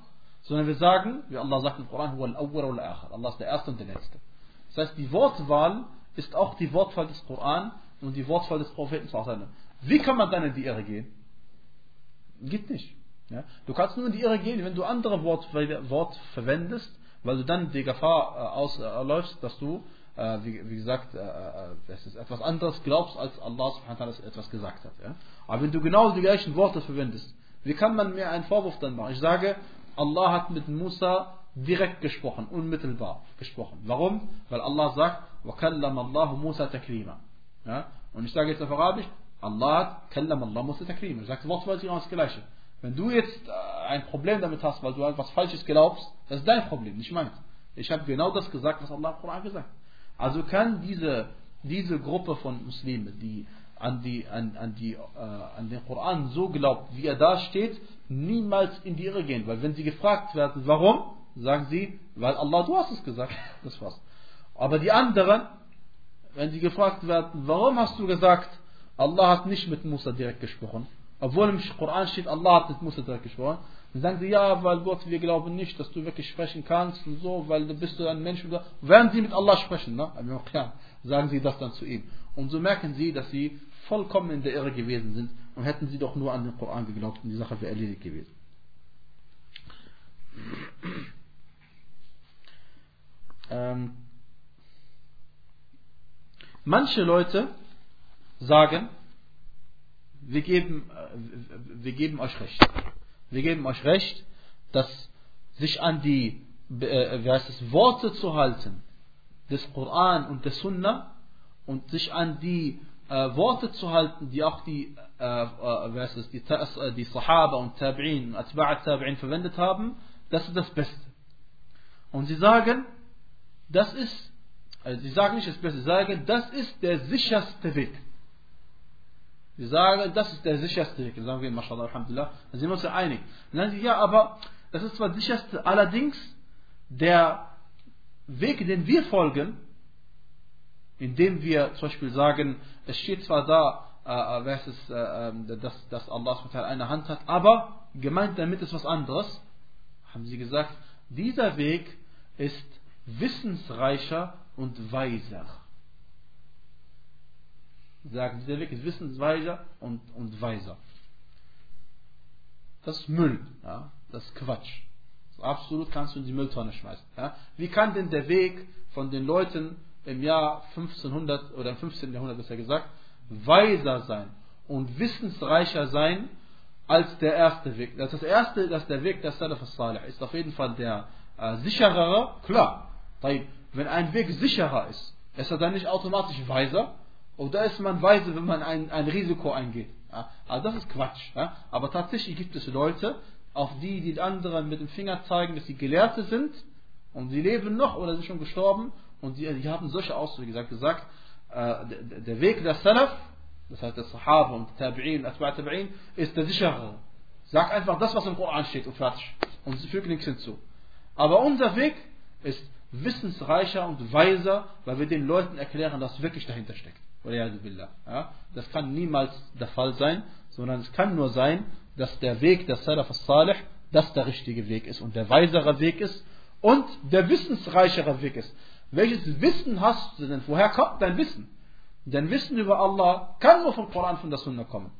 sondern wir sagen, wie Allah sagt im Koran, Allah ist der Erste und der Letzte. Das heißt, die Wortwahl ist auch die Wortwahl des Koran und die Wortwahl des Propheten. Wie kann man dann in die Irre gehen? Geht nicht. Ja? Du kannst nur in die Irre gehen, wenn du andere Wort, Wort verwendest, weil du dann die Gefahr äh, ausläufst, dass du, äh, wie, wie, gesagt, äh, äh, ist etwas anderes glaubst, als Allah subhanahu etwas gesagt hat. Ja? Aber wenn du genau die gleichen Worte verwendest, wie kann man mir einen Vorwurf dann machen? Ich sage, Allah hat mit Musa direkt gesprochen, unmittelbar gesprochen. Warum? Weil Allah sagt, وَكَلَّمَ اللَّهُ مُوسَى تَكْلِيمًا ja? Und ich sage jetzt auf Arabisch, Allah hat كَلَّمَ اللَّهُ مُوسَى تَكْلِيمًا. Ich sage wortwörtlich genau das Gleiche. Wenn du jetzt äh, ein Problem damit hast, weil du etwas Falsches glaubst, das ist dein Problem, nicht meins. Ich habe genau das gesagt, was Allah im Koran gesagt hat. Also kann diese, diese Gruppe von Muslimen, die an, die, an, an, die, äh, an den Koran so glaubt, wie er da steht, niemals in die Irre gehen. Weil wenn sie gefragt werden, warum, sagen sie, weil Allah, du hast es gesagt. Das war's. Aber die anderen, wenn sie gefragt werden, warum hast du gesagt, Allah hat nicht mit Musa direkt gesprochen, obwohl im Koran steht, Allah hat mit Musa direkt gesprochen, dann sagen sie, ja, weil Gott, wir glauben nicht, dass du wirklich sprechen kannst und so, weil du bist du ein Mensch. Werden sie mit Allah sprechen, ne? sagen sie das dann zu ihm. Und so merken sie, dass sie vollkommen in der Irre gewesen sind und hätten sie doch nur an den Koran geglaubt und die Sache wäre erledigt gewesen. Ähm, manche Leute sagen, wir geben, äh, wir geben euch recht. Wir geben euch recht, dass sich an die äh, wie heißt es, Worte zu halten des Koran und des Sunnah und sich an die äh, Worte zu halten, die auch die, äh, äh, wie heißt es, die, äh, die Sahaba und Tabi'in und Tabi'in verwendet haben, das ist das Beste. Und sie sagen, das ist, also sie sagen nicht das Beste, sie sagen, das ist der sicherste Weg. Sie sagen, das ist der sicherste Weg. Sagen wir, mashallah, alhamdulillah. Dann sind wir uns ja einig. Dann sagen sie, ja, aber das ist zwar der sicherste, allerdings der Weg, den wir folgen, indem wir zum Beispiel sagen, es steht zwar da, äh, äh es, äh, ähm, dass, dass Allah eine Hand hat, aber gemeint damit ist was anderes, haben sie gesagt, dieser Weg ist wissensreicher und weiser. Sagen, dieser Weg ist wissensreicher und, und weiser. Das ist Müll, ja? das ist Quatsch. Absolut kannst du in die Mülltonne schmeißen. Ja? Wie kann denn der Weg von den Leuten im Jahr 1500 oder im 15. Jahrhundert besser gesagt, weiser sein und wissensreicher sein als der erste Weg. Das, das erste, dass der Weg der Salaf Salih ist auf jeden Fall der äh, sicherere, klar. Wenn ein Weg sicherer ist, ist er dann nicht automatisch weiser? Oder ist man weise, wenn man ein, ein Risiko eingeht? Ja? Also das ist Quatsch. Ja? Aber tatsächlich gibt es Leute, auf die die anderen mit dem Finger zeigen, dass sie Gelehrte sind und sie leben noch oder sind schon gestorben und die, die haben solche Ausdrücke gesagt, gesagt äh, der, der, Weg der Salaf, das heißt der Sahaba und Tabi'in, Atba' Tabi'in, ist der sichere. Sag einfach das, was im Koran steht und fertig. Und füge nichts hinzu. Aber unser Weg ist wissensreicher und weiser, weil wir den Leuten erklären, was wirklich dahinter steckt. Das kann niemals der Fall sein, sondern es kann nur sein, dass der Weg der Salaf al-Salih das der richtige Weg ist und der weisere Weg ist und der wissensreichere Weg ist. Welches Wissen hast du denn? Woher kommt dein Wissen? Dein Wissen über Allah kann nur vom Koran, von der Sunna kommen.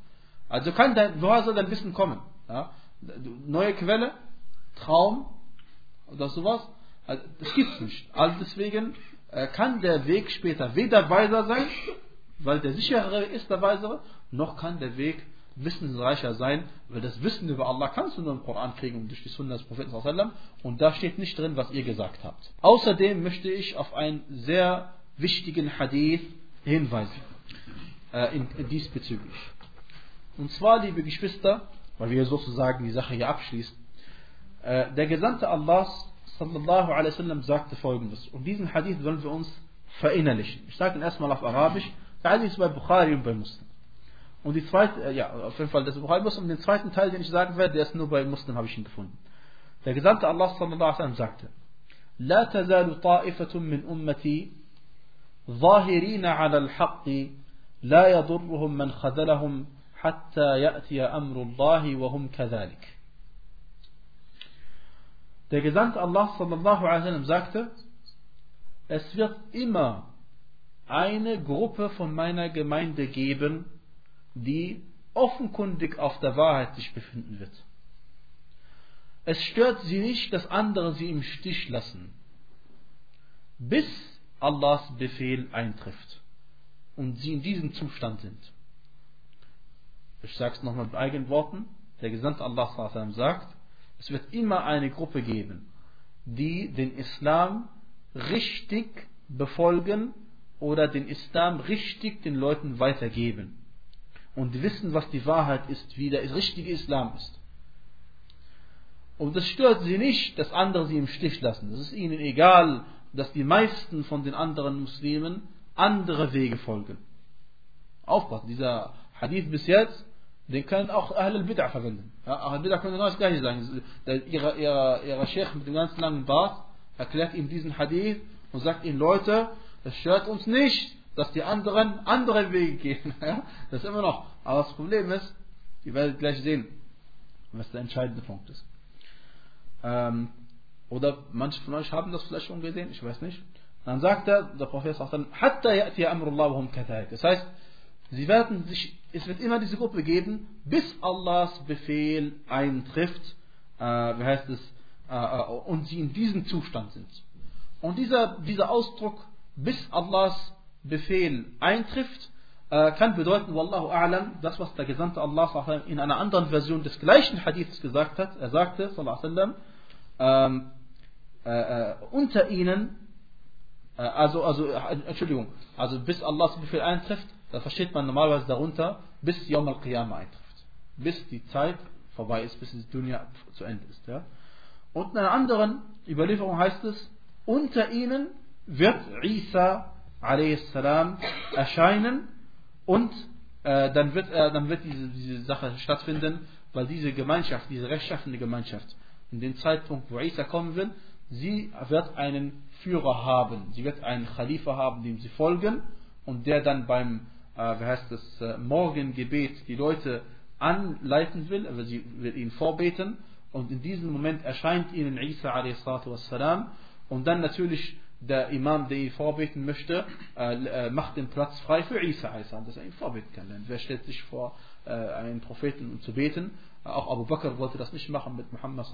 Also kann dein, woher soll dein Wissen kommen? Ja? Neue Quelle, Traum oder sowas? Also, das gibt es nicht. Also deswegen äh, kann der Weg später weder weiser sein, weil der sichere ist der weisere, noch kann der Weg wissensreicher sein, weil das Wissen über Allah kannst du nur im Koran kriegen und durch die Sunna des Propheten und da steht nicht drin, was ihr gesagt habt. Außerdem möchte ich auf einen sehr wichtigen Hadith hinweisen, äh, in, in diesbezüglich. Und zwar, liebe Geschwister, weil wir sozusagen die Sache hier abschließen, äh, der Gesandte Allahs sallallahu alaihi wasallam sagte folgendes, und diesen Hadith sollen wir uns verinnerlichen. Ich sage ihn erstmal auf Arabisch, Hadith ist bei Bukhari und bei Muslim. Und die zweite, äh, ja, auf jeden Fall das Bukhari Muslim, den zweiten Teil, den ich sagen werde, der ist nur bei Muslim, habe ich ihn gefunden. Der Gesandte Allah sallallahu alaihi wasallam sagte, لا تزال طائفة من أمتي ظاهرين على الحق لا يضرهم من خذلهم حتى يأتي أمر الله وهم كذلك. Der Gesandte Allah sallallahu alaihi wasallam sagte, es wird immer eine Gruppe von meiner Gemeinde geben, die offenkundig auf der Wahrheit sich befinden wird. Es stört sie nicht, dass andere sie im Stich lassen, bis Allahs Befehl eintrifft und sie in diesem Zustand sind. Ich sage es nochmal mit eigenen Worten. Der Gesandte Allah sagt, Es wird immer eine Gruppe geben, die den Islam richtig befolgen oder den Islam richtig den Leuten weitergeben und wissen, was die Wahrheit ist, wie der richtige Islam ist. Und das stört sie nicht, dass andere sie im Stich lassen. Es ist ihnen egal, dass die meisten von den anderen Muslimen andere Wege folgen. Aufpassen, dieser Hadith bis jetzt, den können auch Ahl al-Bid'ah verwenden. Ja, Ahl al-Bid'ah können genau das gleiche sagen. Ihre, ihre, ihre Sheikh mit dem ganz langen Bart erklärt ihm diesen Hadith und sagt ihnen, Leute, es stört uns nicht, dass die anderen andere Wege gehen. Ja, das immer noch. Aber das Problem ist, ihr werdet gleich sehen, was der entscheidende Punkt ist. Ähm, oder manche von euch haben das vielleicht schon gesehen, ich weiß nicht. Dann sagt er, der Prophet sagt dann, Das heißt, sie werden sich, es wird immer diese Gruppe geben, bis Allahs Befehl eintrifft, äh, wie heißt es, äh, äh, und sie in diesem Zustand sind. Und dieser, dieser Ausdruck, bis Allahs Befehl eintrifft, äh, kann bedeuten, Wallahu a'lam, das was der Gesandte Allah in einer anderen Version des gleichen Hadiths gesagt hat. Er sagte, sallallahu wasallam, ähm, äh, äh, unter ihnen, äh, also, also, äh, Entschuldigung, also bis Allahs Befehl eintrifft, da versteht man normalerweise darunter, bis Yom al-Qiyamah eintrifft. Bis die Zeit vorbei ist, bis die Dunya zu Ende ist. Ja? Und in einer anderen Überlieferung heißt es, unter ihnen wird Isa a.s. erscheinen und äh, dann wird, äh, dann wird diese, diese Sache stattfinden, weil diese Gemeinschaft, diese rechtschaffende Gemeinschaft, in dem Zeitpunkt, wo Isa kommen will, sie wird einen Führer haben, sie wird einen Khalifa haben, dem sie folgen und der dann beim, äh, wie heißt das, äh, Morgengebet die Leute anleiten will, also sie will ihnen vorbeten und in diesem Moment erscheint ihnen Isa a.s. und dann natürlich der Imam, der ihn vorbeten möchte, äh, äh, macht den Platz frei für Isa a.s., dass er ihn vorbeten kann. Denn wer stellt sich vor äh, einen Propheten, um zu beten? Auch Abu Bakr wollte das nicht machen mit Muhammad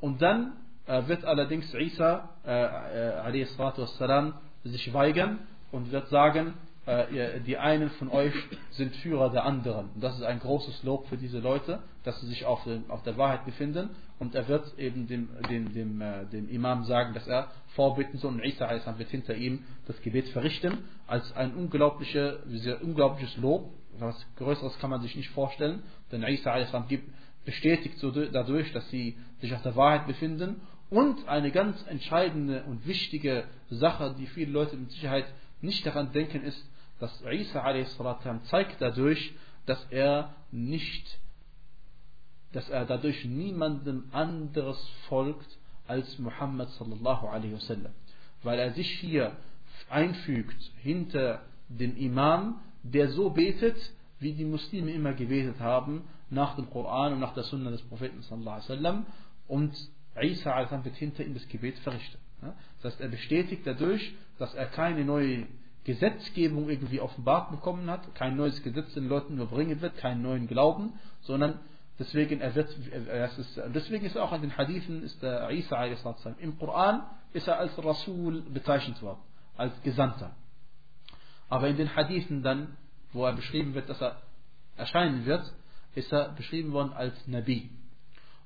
Und dann wird allerdings Isa sich weigern und wird sagen, die einen von euch sind Führer der anderen. Und das ist ein großes Lob für diese Leute, dass sie sich auf, der Wahrheit befinden. Und er wird eben dem, dem, dem, äh, dem Imam sagen, dass er vorbitten soll. Und Isa wird hinter ihm das Gebet verrichten. Als ein unglaubliche, unglaubliches Lob. Was Größeres kann man sich nicht vorstellen. Denn Isa gibt, bestätigt dadurch, dass sie sich auf der Wahrheit befinden. Und eine ganz entscheidende und wichtige Sache, die viele Leute mit Sicherheit nicht daran denken, ist, dass Isa a.s. zeigt dadurch, dass er nicht, dass er dadurch niemandem anderes folgt als Muhammad sallallahu alaihi wasallam. Weil er sich hier einfügt hinter den Imam, der so betet, wie die Muslime immer gebetet haben, nach dem Koran und nach der Sunna des Propheten sallallahu alaihi wasallam. Und Isa a.s. wird hinter ihm das Gebet verrichtet. Das heißt, er bestätigt dadurch, dass er keine neue Gesetzgebung irgendwie offenbart bekommen hat, kein neues Gesetz den Leuten überbringen wird, keinen neuen Glauben, sondern deswegen er wird, er ist, deswegen ist auch an den Hadithen ist der Isa im Koran ist er als Rasul bezeichnet worden, als Gesandter. Aber in den Hadithen dann, wo er beschrieben wird, dass er erscheinen wird, ist er beschrieben worden als Nabi.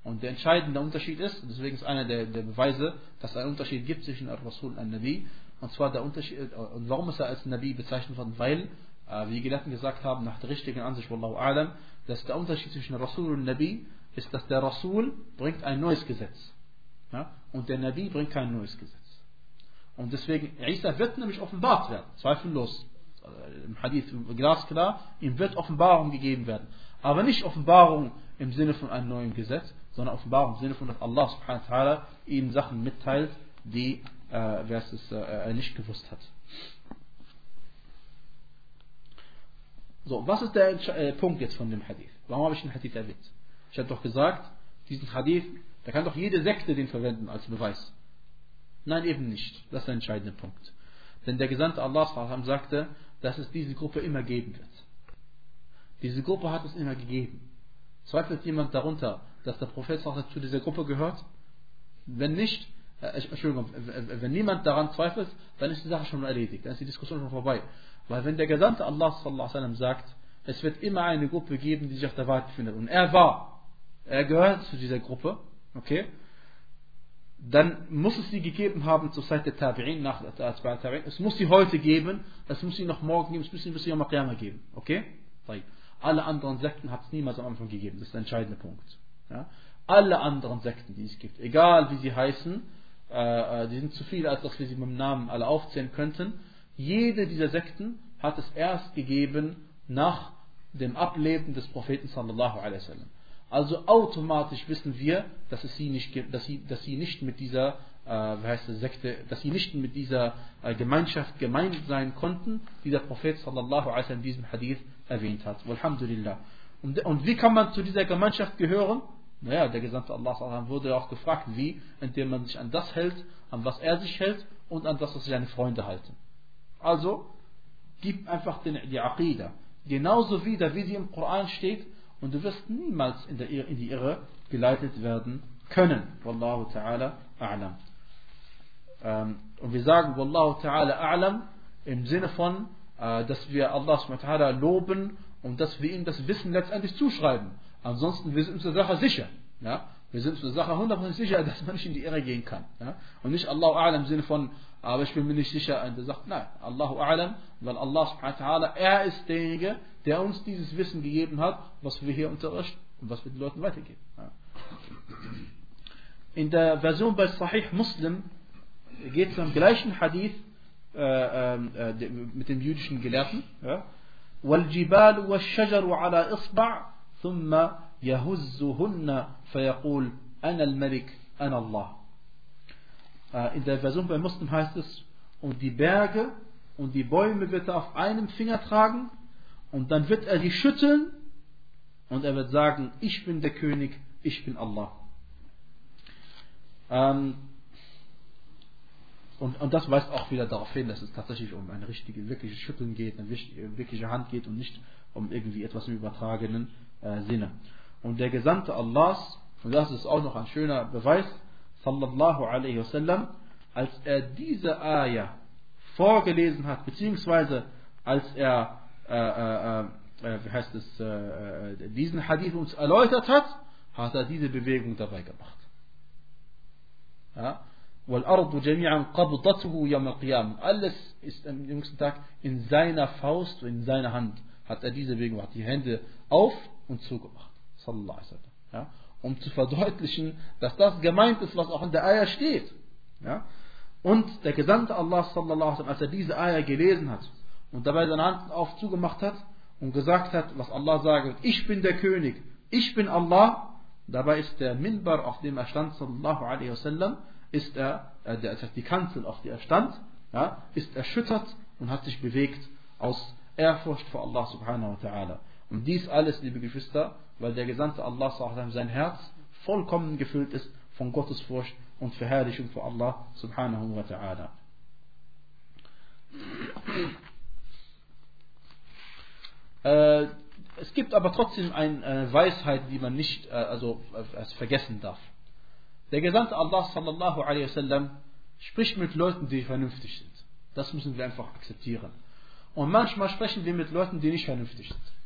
Und der entscheidende Unterschied ist, deswegen ist einer der, der Beweise, dass es einen Unterschied gibt zwischen Rasul und Nabi, und zwar der Unterschied, äh, und warum ist er als Nabi bezeichnet worden? Weil, äh, wie die Gelehrten gesagt haben, nach der richtigen Ansicht, Wallahu A'lam, dass der Unterschied zwischen Rasul und Nabi ist, dass der Rasul bringt ein neues Gesetz. Ja? Und der Nabi bringt kein neues Gesetz. Und deswegen, Isa wird nämlich offenbart werden, zweifellos. Äh, Im Hadith glasklar, ihm wird Offenbarung gegeben werden. Aber nicht Offenbarung im Sinne von einem neuen Gesetz, sondern Offenbarung im Sinne von, dass Allah subhanahu wa ta'ala ihnen Sachen mitteilt, die äh, wer es äh, nicht gewusst hat. So, was ist der äh, Punkt jetzt von dem Hadith? Warum habe ich den Hadith erwähnt? Ich habe doch gesagt, diesen Hadith, da kann doch jede Sekte den verwenden als Beweis. Nein, eben nicht. Das ist der entscheidende Punkt. Denn der Gesandte Allah sagte, dass es diese Gruppe immer geben wird. Diese Gruppe hat es immer gegeben. Zweifelt jemand darunter, dass der Prophet zu dieser Gruppe gehört? Wenn nicht, äh, Entschuldigung, wenn niemand daran zweifelt, dann ist die Sache schon erledigt, dann ist die Diskussion schon vorbei. Weil wenn der Gesandte Allah sallallahu sagt, es wird immer eine Gruppe geben, die sich auf der Wahrheit befindet, und er war, er gehört zu dieser Gruppe, okay, dann muss es sie gegeben haben zur Zeit der Tabi'in, nach der Tabi'in. Es muss sie heute geben, es muss sie noch morgen geben, es muss sie bis Yom Qiyamah geben. Okay? Alle anderen Sekten hat es niemals am Anfang gegeben. Das ist der entscheidende Punkt. Ja? Alle anderen Sekten, die es gibt, egal wie sie heißen, äh, äh, die sind zu viele, als dass wir sie mit dem Namen alle aufzählen könnten. Jede dieser Sekten hat es erst gegeben nach dem Ableben des Propheten sallallahu alaihi. Also automatisch wissen wir, dass es sie nicht dass sie, dass sie nicht mit dieser, äh, heißt das, Sekte, dass sie nicht mit dieser äh, Gemeinschaft gemeint sein konnten, die der Prophet sallallahu alaihi in diesem Hadith erwähnt hat. Alhamdulillah. Und, und wie kann man zu dieser Gemeinschaft gehören? Naja, der Gesandte Allah wurde auch gefragt, wie, indem man sich an das hält, an was er sich hält und an das, was seine Freunde halten. Also, gib einfach den, die Aqidah. Genauso wieder, wie sie im Koran steht, und du wirst niemals in, der, in die Irre geleitet werden können. Wallahu ta'ala a'lam. Ähm, und wir sagen Wallahu ta'ala a'lam im Sinne von, äh, dass wir Allah loben und dass wir ihm das Wissen letztendlich zuschreiben. Ansonsten wir sind uns der Sache sicher. Ja? Wir sind uns der Sache 100% sicher, dass man nicht in die Irre gehen kann. Ja? Und nicht Allahu A'lam im Sinne von, aber ich bin mir nicht sicher. Und er sagt, nein, Allahu A'lam, weil Allah subhanahu wa ta'ala, er ist derjenige, der uns dieses Wissen gegeben hat, was wir hier unterrichten und was wir den Leuten weitergeben. Ja. In der Version bei Sahih Muslim geht es am gleichen Hadith äh, äh, mit dem jüdischen Gelehrten. Ja. والجبال والشجر على إصبع ثم يهزهن فيقول أنا الملك أنا الله In der Version bei Muslim heißt es, und die Berge und die Bäume wird er auf einem Finger tragen und dann wird er die schütteln und er wird sagen, ich bin der König, ich bin Allah. Ähm, und, und das weist auch wieder darauf hin, dass es tatsächlich um ein richtiges, wirkliches Schütteln geht, eine wirkliche Hand geht und nicht um irgendwie etwas im übertragenen äh, Äh, Sinne. Und der Gesandte Allahs, und das ist auch noch ein schöner Beweis, sallallahu alaihi wasallam, als er diese Aya vorgelesen hat, beziehungsweise als er, äh, äh, äh, wie heißt es, äh, äh, diesen Hadith uns erläutert hat, hat er diese Bewegung dabei gemacht. Ja? Alles ist am jüngsten Tag in seiner Faust, in seiner Hand. Hat er diese Bewegung gemacht. Die Hände auf, und zugemacht. Sallallahu alaihi wasallam. Ja? Um zu verdeutlichen, dass das gemeint ist, was auch in der Eier steht. Ja? Und der Gesandte Allah sallallahu alaihi wasallam, als er diese Eier gelesen hat, und dabei seine Hand auf zugemacht hat und gesagt hat, was Allah sagt, ich bin der König, ich bin Allah, dabei ist der Minbar, auf dem er stand, sallallahu alaihi wasallam, ist er, äh, der, die Kanzel, auf der er stand, ja, ist erschüttert und hat sich bewegt aus Ehrfurcht vor Allah subhanahu wa ta'ala. Und dies alles, liebe Geschwister, weil der Gesandte Allah sein Herz vollkommen gefüllt ist von Gottesfurcht und Verherrlichung vor Allah subhanahu wa ta'ala. Äh, es gibt aber trotzdem eine Weisheit, die man nicht äh, also, äh, vergessen darf. Der Gesandte Allah sallallahu alaihi wasallam spricht mit Leuten, die vernünftig sind. Das müssen wir einfach akzeptieren. Und manchmal sprechen wir mit Leuten, die nicht vernünftig sind.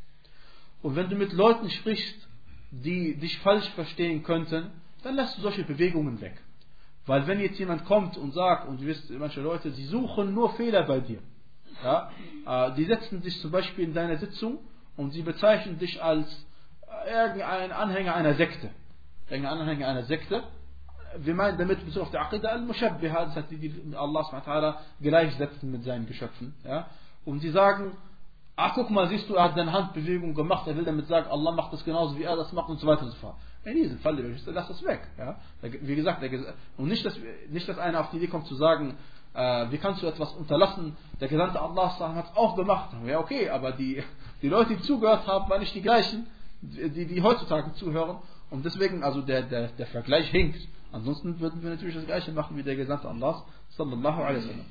Und wenn du mit Leuten sprichst, die dich falsch verstehen könnten, dann lässt du solche Bewegungen weg. Weil wenn jetzt jemand kommt und sagt, und du wisst, manche Leute, sie suchen nur Fehler bei dir. Ja? Äh, die setzen sich zum Beispiel in deine Sitzung und sie bezeichnen dich als äh, irgendein Anhänger einer Sekte. Irgendein Anhänger einer Sekte. Wir meinen damit Bezug auf die Aqidah al-Mushabbiha, das heißt, die, die Allah gleichsetzen mit seinen Geschöpfen. Ja? Und sie sagen, ach guck mal, siehst du, er hat seine Handbewegung gemacht, er will damit sagen, Allah macht das genauso wie er das macht und so weiter und so fort. In diesem Fall, lass das weg. Ja? Wie gesagt, und nicht dass, nicht, dass einer auf die Idee kommt zu sagen, äh, wie kannst du etwas unterlassen? Der Gesandte Allah hat es auch gemacht. Ja, okay, aber die, die Leute, die zugehört haben, waren nicht die gleichen, die, die heutzutage zuhören. Und deswegen, also der, der, der Vergleich hinkt. Ansonsten würden wir natürlich das gleiche machen wie der Gesandte Allah sallallahu alaihi wasallam.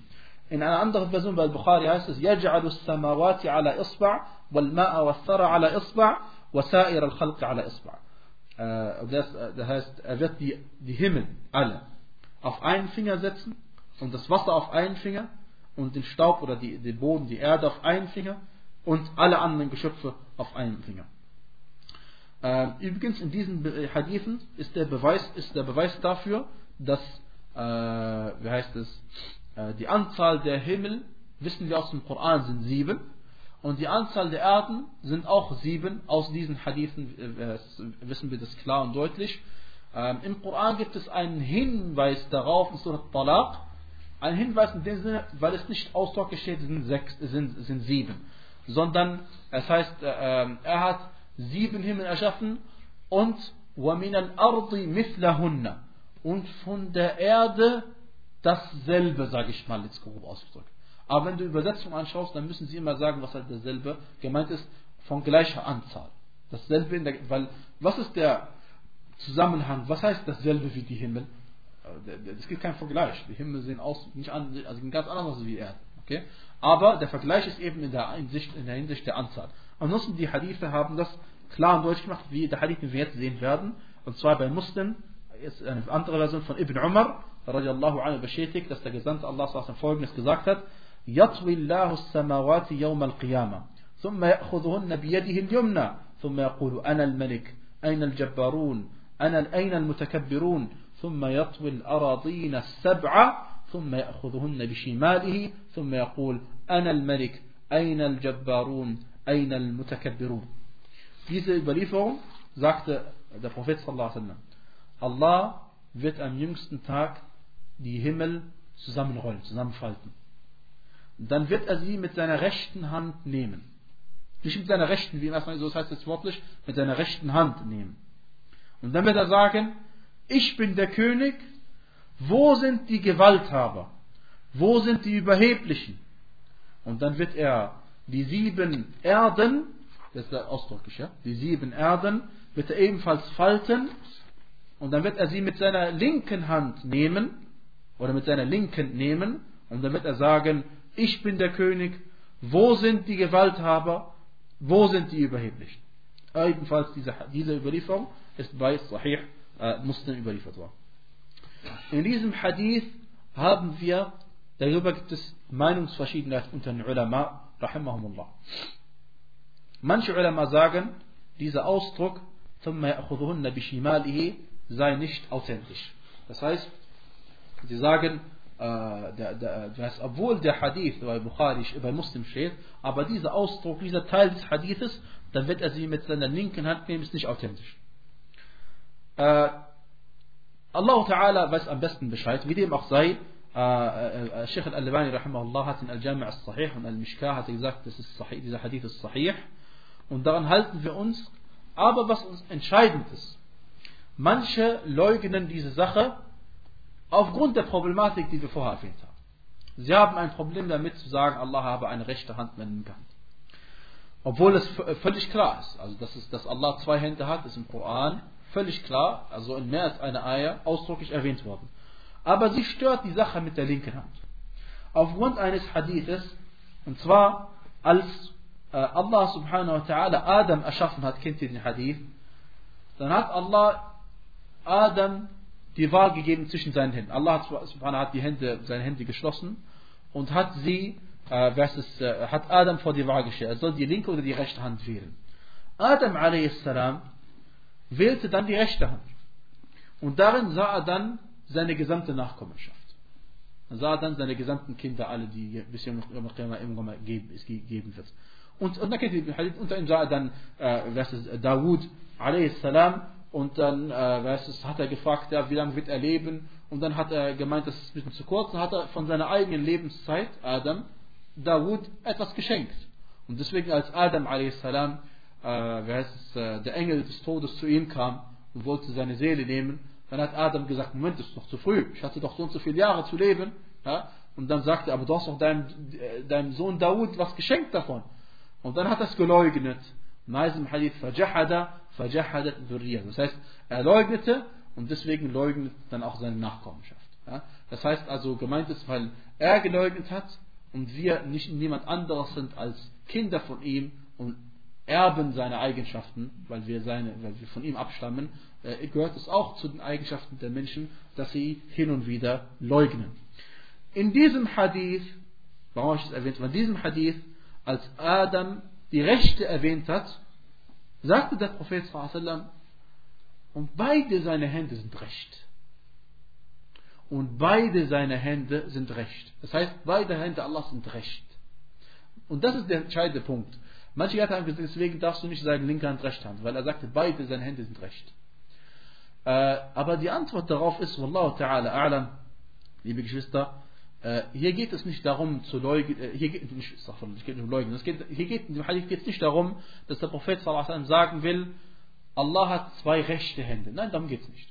In einer anderen Version bei Bukhari heißt es, يَجْعَلُ السَّمَاوَاتِ عَلَى إِصْبَعْ وَالْمَاءَ وَالثَّرَ عَلى إِصْبَعْ وَسَائِرَ الْخَلْقِ عَلى إِصْبَعْ das, das heißt, er wird die, die Himmel alle auf einen Finger setzen und das Wasser auf einen Finger und den Staub oder die, den Boden, die Erde auf einen Finger und alle anderen Geschöpfe auf einen Finger. Äh, übrigens in diesen Hadithen ist der Beweis, ist der Beweis dafür, dass, äh, wie heißt es, äh, die Anzahl der Himmel, wissen wir aus dem Koran, sind sieben. Und die Anzahl der Erden sind auch sieben. Aus diesen Hadithen äh, wissen wir das klar und deutlich. Ähm, Im Koran gibt es einen Hinweis darauf, in Surat Talaq, ein Hinweis in dem Sinne, weil es nicht ausdrücklich steht, sind, sechs, sind, sind sieben, sondern es heißt, äh, ähm, er hat sieben Himmel erschaffen und وَمِنَ الْأَرْضِ مِثْلَهُنَّ und von der Erde dasselbe, sage ich mal jetzt grob ausgedrückt. Aber wenn du Übersetzung anschaust, dann müssen sie immer sagen, was halt dasselbe gemeint ist, von gleicher Anzahl. Dasselbe, der, weil was ist der Zusammenhang? Was heißt dasselbe wie die Himmel? Äh, es gibt keinen Vergleich. Die Himmel sehen aus nicht an, also ganz anders als die Erde. Okay? Aber der Vergleich ist eben in der, Hinsicht, in der Hinsicht der Anzahl. Ansonsten die Hadithe haben das klar und deutlich gemacht, wie der Hadith, den wir jetzt sehen werden. Und zwar bei Muslim, ist eine andere Version von Ibn Umar, radiallahu anhu, bestätigt, dass der Gesandte Allah folgendes gesagt hat: يطوي الله السماوات يوم القيامة. ثم يأخذهن بيده اليمنى. ثم يقول أنا الملك أين الجبارون؟ أنا أين المتكبرون؟ ثم يطوي الأراضين السبعة ثم يأخذهن بشماله. ثم يقول أنا الملك أين الجبارون؟ أين المتكبرون؟ Diese Überlieferung sagte der Prophet sallallahu alaihi wasallam Allah wird am jüngsten Tag die Himmel zusammenrollen, zusammenfalten. Dann wird er sie mit seiner rechten Hand nehmen. Nicht mit seiner rechten, wie erstmal so heißt es wörtlich, mit seiner rechten Hand nehmen. Und dann wird er sagen, ich bin der König, wo sind die Gewalthaber? Wo sind die Überheblichen? Und dann wird er die sieben Erden, das ist der ausdrücklich, ja, die sieben Erden, wird er ebenfalls falten und dann wird er sie mit seiner linken Hand nehmen oder mit seiner linken nehmen und wird er sagen, ich bin der König, wo sind die Gewalthaber, wo sind die Überheblichen? Ebenfalls diese, diese Überlieferung ist bei Sahih äh, Muslim überliefert worden. In diesem Hadith haben wir, darüber gibt es Meinungsverschiedenheit unter den Ulama, rahimahumullah. Manche Ulama sagen, dieser Ausdruck, sei nicht authentisch. Das heißt, sie sagen, äh, obwohl der Hadith bei Bukhari, bei Muslim steht, aber dieser Ausdruck, dieser Teil des Hadithes, dann wird er sie mit seiner linken Hand nehmen, ist nicht authentisch. Äh, Allah Ta'ala weiß am besten Bescheid, wie dem auch sei. Äh, Sheikh Al-Albani hat in Al-Jami' al-Sahih und Al-Mishkah hat gesagt, das ist sahih, dieser Hadith ist sahih. Und daran halten wir uns. Aber was uns entscheidend ist, manche leugnen diese Sache aufgrund der Problematik, die wir vorher erwähnt haben. Sie haben ein Problem damit zu sagen, Allah habe eine rechte Hand eine linke Hand. Obwohl es völlig klar ist, also dass, es, dass Allah zwei Hände hat, ist im Koran völlig klar, also in mehr als einer Eier, ausdrücklich erwähnt worden. Aber sie stört die Sache mit der linken Hand. Aufgrund eines Hadithes, und zwar als äh, Allah subhanahu wa ta'ala Adam erschaffen hat, kennt ihr den Hadith, dann hat Allah Adam die Wahl gegeben zwischen seinen Händen. Allah hat die Hände, seine Hände geschlossen und hat sie, äh, versus, äh, hat Adam vor die Wahl gestellt. Er soll die linke oder die rechte Hand wählen. Adam a.s wählte dann die rechte Hand. Und darin sah er dann seine gesamte Nachkommenschaft. Er sah dann seine gesamten Kinder, alle, die bis irgendwann geben, wird. Und, und dann kennt ihr Hadith, unter ihm sah er dann, äh, was ist, Dawud, a.s. Und dann, äh, weißt du, hat er gefragt, ja, wie lange wird er leben? Und dann hat er gemeint, das ist ein bisschen zu kurz. Dann hat er von seiner eigenen Lebenszeit, Adam, Dawud, etwas geschenkt. Und deswegen, als Adam a.s äh, es, äh, der Engel des Todes zu ihm kam und wollte seine Seele nehmen, dann hat Adam gesagt, Moment, das ist noch zu früh, ich hatte doch so und so viele Jahre zu leben. Ja? Und dann sagte er, aber du hast doch deinem, äh, deinem Sohn Dawud was geschenkt davon. Und dann hat er es geleugnet. Im Hadith, fajahada, fajahadat Das heißt, er leugnete und deswegen leugnet dann auch seine Nachkommenschaft. Ja? Das heißt also, gemeint ist, weil er geleugnet hat und wir nicht niemand anderes sind als Kinder von ihm und Erben seiner Eigenschaften, weil wir, seine, weil wir von ihm abstammen, äh, gehört es auch zu den Eigenschaften der Menschen, dass sie hin und wieder leugnen. In diesem Hadith, warum habe ich das erwähnt? In diesem Hadith, als Adam die Rechte erwähnt hat, sagte der Prophet sallam, und beide seine Hände sind recht. Und beide seine Hände sind recht. Das heißt, beide Hände Allah sind recht. Und das ist der entscheidende Punkt. Manche haben gesagt, deswegen darfst du nicht sagen, linke Hand, rechte Hand, weil er sagte, beide seine Hände sind recht. Äh, aber die Antwort darauf ist, Wallahu ta'ala a'lam, liebe Geschwister, hier geht es nicht darum zu leugnen, äh, hier geht es um leugnen, hier geht, Hadith geht nicht darum, dass der Prophet sagen will, Allah hat zwei rechte Hände. Nein, darum geht es nicht.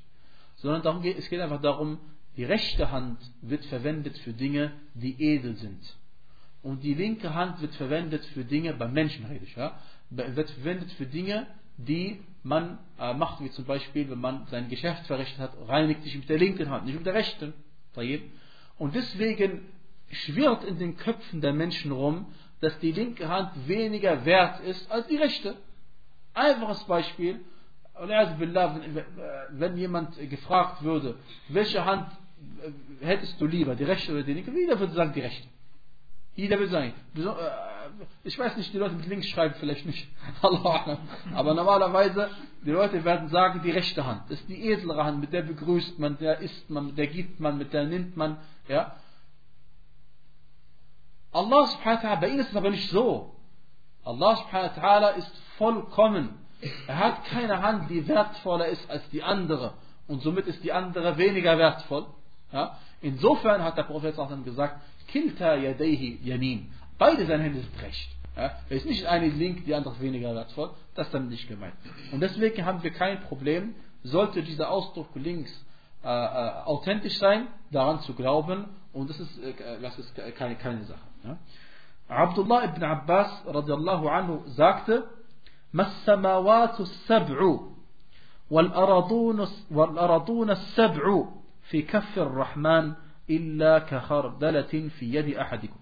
Sondern darum geht, es geht einfach darum, die rechte Hand wird verwendet für Dinge, die edel sind. Und die linke Hand wird verwendet für Dinge, beim Menschen rede ich, ja, wird verwendet für Dinge, die man äh, macht, wie zum Beispiel, wenn man sein Geschäft verrichtet hat, reinigt sich mit der linken Hand, nicht mit der rechten. Und deswegen schwirrt in den Köpfen der Menschen rum, dass die linke Hand weniger wert ist als die rechte. Einfaches Beispiel, wenn jemand gefragt würde, welche Hand äh, hättest du lieber, die rechte oder die linke, jeder würde sagen, die rechte. Jeder würde sagen, äh, ich weiß nicht, die Leute mit links schreiben vielleicht nicht, aber normalerweise, die Leute werden sagen, die rechte Hand, das ist die edlere Hand, mit der begrüßt man, der isst man, mit der gibt man, mit der nimmt man, ja. Allah subhanahu wa ta'ala, bei ihnen ist es aber nicht so. Allah subhanahu wa ta'ala ist vollkommen. Er hat keine Hand, die wertvoller ist als die andere. Und somit ist die andere weniger wertvoll. Ja? Insofern hat der Prophet gesagt, Kilta yadayhi yamin. Beide seine Hände sind recht. Ja? Es ist nicht eine link, die andere weniger wertvoll. Das ist dann nicht gemeint. Und deswegen haben wir kein Problem, sollte dieser Ausdruck links äh, äh, authentisch sein, daran zu glauben. Und das ist, äh, das ist keine, keine Sache. Ja? Abdullah ibn Abbas radiallahu anhu sagte, ما السماوات السبع والأرضون, والأرضون السبع في كف الرحمن إلا كخردلة في يد أحدكم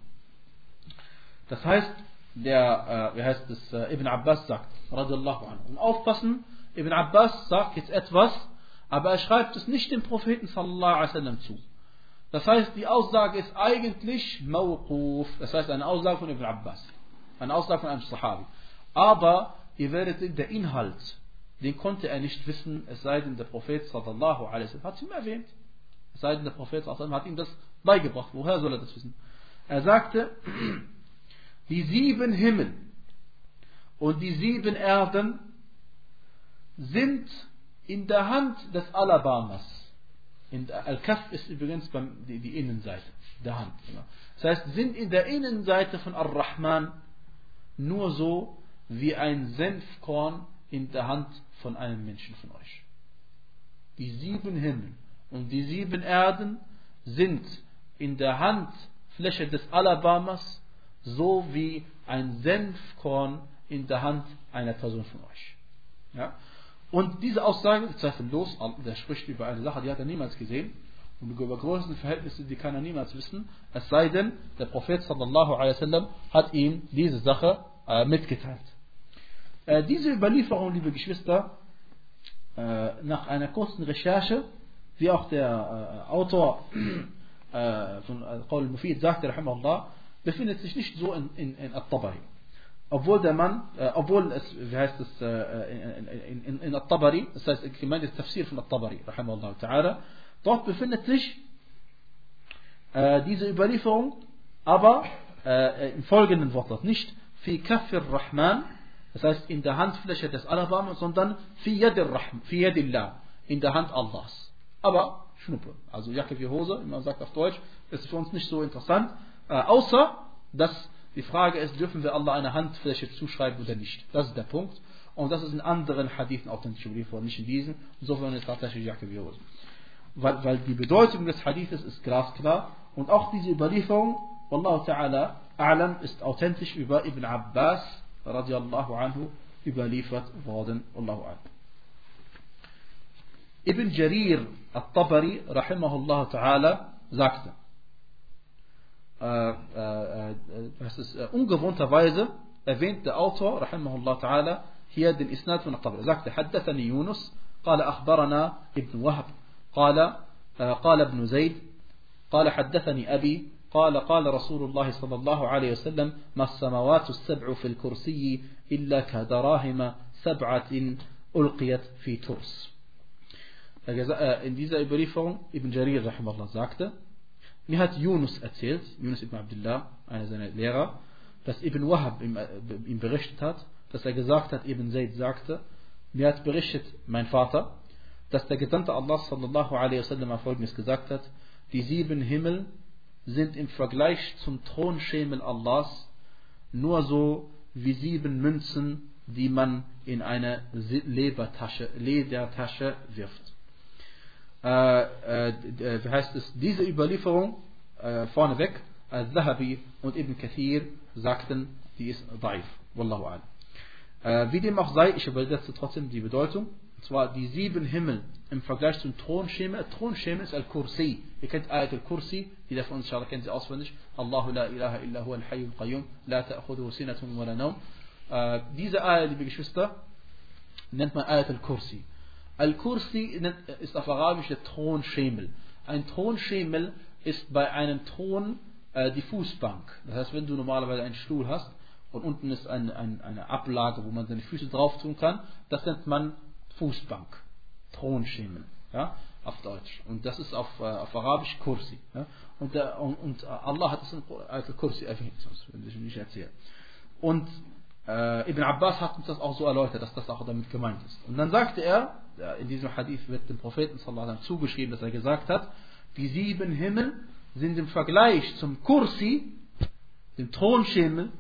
Das heißt, der, äh, wie heißt es, äh, Ibn Abbas sagt, radiallahu anhu. Und aufpassen, Ibn Abbas sagt jetzt etwas, aber er schreibt es nicht dem Propheten sallallahu alaihi wasallam zu. Das heißt, die Aussage ist eigentlich Mawquf, das heißt eine Aussage von Ibn Abbas, eine Aussage von einem Sahabi. Aber ihr werdet sehen, der Inhalt, den konnte er nicht wissen, es sei denn, der Prophet sallallahu alaihi wasallam hat es ihm erwähnt. Es sei denn, der Prophet hat ihm das beigebracht. Woher soll er das wissen? Er sagte, die sieben Himmel und die sieben Erden sind in der Hand des Alabamas. Al-Kaf ist übrigens die, die, Innenseite der Hand. Das heißt, sind in der Innenseite von Ar-Rahman nur so wie ein Senfkorn in der Hand von einem Menschen von euch. Die sieben Himmel und die sieben Erden sind in der Handfläche des Alabamas so wie ein Senfkorn in der Hand einer Person von euch. Ja? Und diese Aussage ist zweifellos, der spricht über eine Sache, die hat er niemals gesehen. Und über große Verhältnisse, die kann er niemals wissen. Es sei denn, der Prophet sallallahu alaihi wasallam hat ihm diese Sache äh, mitgeteilt. Äh, diese Überlieferung, liebe Geschwister, äh, nach einer kurzen Recherche, wie auch der äh, Autor äh, von Qawl al-Mufid sagte, rahimahullah, befindet sich nicht so in, in, in At-Tabari. Obwohl der Mann, äh, obwohl es, wie heißt es, äh, in, in, in At-Tabari, das heißt, gemeint ist Tafsir von At-Tabari, rahimahullah ta'ala, dort befindet sich äh, diese Überlieferung, aber äh, im folgenden Wortlaut, nicht fi kafir Rahman, das heißt in der Handfläche des Allahs, sondern fi yadillah, in der Hand Allahs. Aber Schnuppe, also Jacke wie Hose, wie man sagt auf Deutsch, ist für uns nicht so interessant, äh, außer, dass die Frage ist, dürfen wir Allah eine Handfläche zuschreiben oder nicht. Das ist der Punkt. Und das ist in anderen Hadithen authentisch überliefert, nicht in diesen. Insofern ist tatsächlich Jacke wie Hose. Weil, weil die Bedeutung des Hadithes ist glasklar. Und auch diese Überlieferung, Wallahu ta'ala, A'lam ist authentisch über Ibn Abbas, radiallahu anhu, überliefert worden. Wallahu a'lam. Ibn Jarir al-Tabari, rahimahullah ta'ala, sagte, äh, äh, äh, das ist ungewohnterweise erwähnt der Autor rahimahullah ta'ala hier den Isnad von Al-Tabari. Er sagte, حدثني يونس قال أخبرنا ابن وهب قال قال ابن زيد قال حدثني أبي قال قال رسول الله صلى الله عليه وسلم ما السماوات السبع في الكرسي إلا كدراهم سبعة ألقيت في ترس In dieser Überlieferung, Ibn Jarir rahimahullah sagte, mir hat Yunus erzählt, Yunus ibn Abdullah, einer seiner Lehrer, dass Ibn Wahab ihm, ihm berichtet hat, dass er gesagt hat, Ibn Zayd sagte, mir hat berichtet mein Vater, dass der Gesandte Allah sallallahu alaihi wasallam folgendes gesagt hat, die sieben Himmel sind im Vergleich zum Thronschemel Allahs nur so wie sieben Münzen, die man in eine Ledertasche, Ledertasche wirft. Äh, äh, wie heißt es, diese Überlieferung äh, vorneweg, Al-Zahabi und Ibn Kathir sagten, die ist daif. Wallahu a'lam. Äh, wie dem auch sei, ich übersetze trotzdem die Bedeutung. Und zwar die sieben Himmel im Vergleich zum Thronschemel. Thronschemel ist Al-Kursi. Ihr kennt Ayat Al-Kursi, jeder von uns inshallah kennt sie auswendig. Allahu la ilaha illa huwa al-hayyul qayyum, la ta'khuduhu sinatun wa la nawm. Äh, diese Ayat, liebe Geschwister, nennt man Ayat Al-Kursi. Al-Kursi ist auf Arabisch der Thronschemel. Ein Thronschemel ist bei einem Thron äh, die Fußbank. Das heißt, wenn du normalerweise einen Stuhl hast und unten ist ein, ein, eine Ablage, wo man seine Füße drauf tun kann, das nennt man Fußbank. Thronschemel. Ja, auf Deutsch. Und das ist auf, äh, auf Arabisch Kursi. Ja? Und, der, und, und, Allah hat es in Al-Kursi erwähnt, sonst würde ich nicht erzählen. Und äh, Ibn Abbas hat uns das auch so erläutert, dass das auch damit gemeint ist. Und dann sagte er, in diesem Hadith wird dem Propheten sallam, zugeschrieben, dass er gesagt hat, die sieben Himmel sind im Vergleich zum Kursi, dem Thronschemel,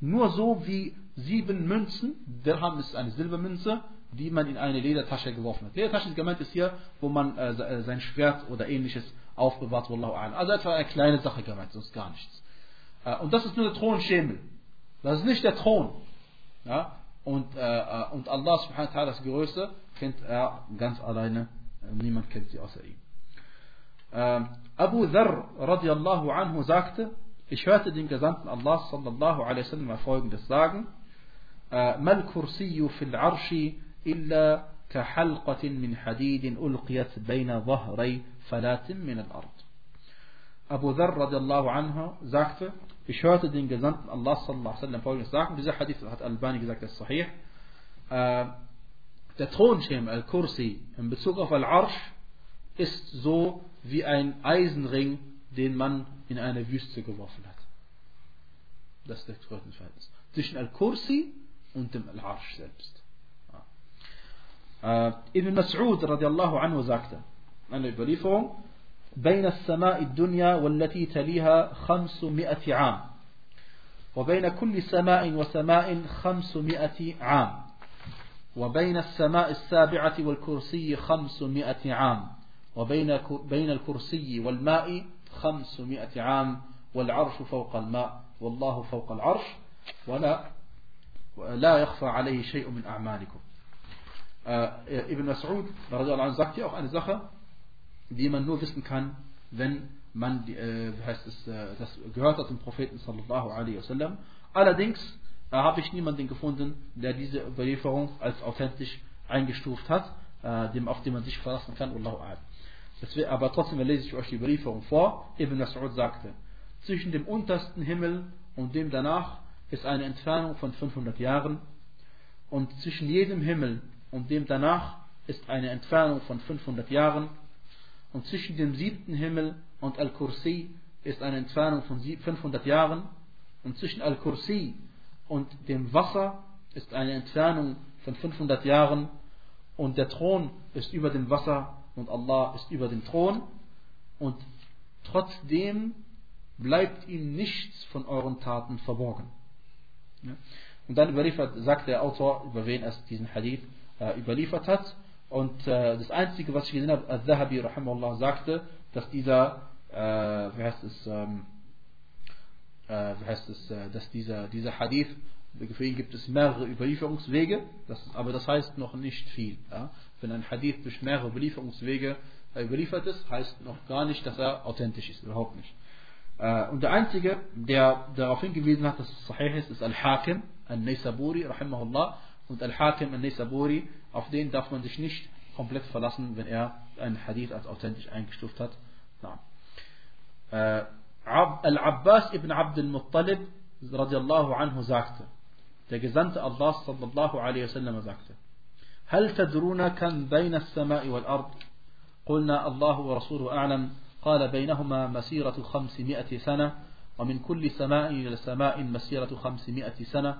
nur so wie sieben Münzen. Dirham ist eine Silbermünze, die man in eine Ledertasche geworfen hat. Ledertasche ist gemeint ist hier, wo man äh, äh sein Schwert oder ähnliches aufbewahrt. Also etwa eine kleine Sache gemeint, sonst gar nichts. Äh, und das ist nur der Thronschemel. Das ist nicht der Thron. Ja? Und, äh, äh und Allah subhanahu wa ta'ala, das Größte, kennt er ganz alleine. Niemand kennt sie außer ihm. Ähm, Abu Dharr radiallahu anhu sagte, ich hörte den Gesandten Allah sallallahu alaihi wasallam folgendes sagen: Mal kursiyyu fil arshi illa كحلقة من حديد ألقيت بين فلات من الأرض. Abu Dharr radiallahu anhu sagte, ich hörte den Gesandten Allah sallallahu alaihi folgendes sagen. Dieser Hadith hat Albani gesagt, ist sahih. Äh, der Thronschirm Al-Kursi in Bezug auf Al-Arsh ist so wie ein Eisenring, den man in eine Wüste geworfen hat. Das ist das Größenverhältnis. Zwischen Al-Kursi und dem Al-Arsh selbst. Äh, Ibn Mas'ud radiallahu anhu sagte, eine Überlieferung, بين السماء الدنيا والتي تليها خمسمائة عام. وبين كل سماء وسماء خمسمائة عام. وبين السماء السابعة والكرسي خمسمائة عام. وبين بين الكرسي والماء خمسمائة عام. والعرش فوق الماء. والله فوق العرش. ولا لا يخفى عليه شيء من أعمالكم. Ibn Mas'ud sagt hier auch eine Sache, die man nur wissen kann, wenn man, äh, heißt es, äh, das gehört hat zum Propheten sallallahu alaihi wasallam. Allerdings äh, habe ich niemanden gefunden, der diese Überlieferung als authentisch eingestuft hat, äh, dem, auf den man sich verlassen kann. Allahu Deswegen, aber trotzdem lese ich euch die Überlieferung vor. Ibn Mas'ud sagte, zwischen dem untersten Himmel und dem danach ist eine Entfernung von 500 Jahren und zwischen jedem Himmel und dem danach ist eine Entfernung von 500 Jahren und zwischen dem siebten Himmel und Al-Kursi ist eine Entfernung von 500 Jahren und zwischen Al-Kursi und dem Wasser ist eine Entfernung von 500 Jahren und der Thron ist über dem Wasser und Allah ist über dem Thron und trotzdem bleibt ihm nichts von euren Taten verborgen. Und dann überliefert, sagt der Autor, über wen er diesen Hadith äh, überliefert hat. Und äh, das Einzige, was ich gesehen habe, Al-Zahabi sagte, dass dieser, äh, wie heißt es, ähm, äh, wie heißt es, äh, dass dieser, dieser Hadith, für ihn gibt es mehrere Überlieferungswege, das, aber das heißt noch nicht viel. Ja? Wenn ein Hadith durch mehrere Überlieferungswege äh, überliefert ist, heißt noch gar nicht, dass er authentisch ist, überhaupt nicht. Äh, und der Einzige, der darauf hingewiesen hat, dass es sahih ist, ist Al-Hakim, Al-Naysaburi, rahimahullah, und Al-Hakim Al-Nisaburi, auf den darf man sich nicht komplett verlassen, wenn er einen Hadith als authentisch eingestuft hat. Äh, Al-Abbas ibn Abd al-Muttalib radiallahu anhu sagte, der Gesandte Allah sallallahu alaihi wasallam sagte, هل تدرون كم بين السماء والأرض قلنا الله ورسوله أعلم قال بينهما مسيرة خمسمائة سنة ومن كل سماء إلى سماء مسيرة خمسمائة سنة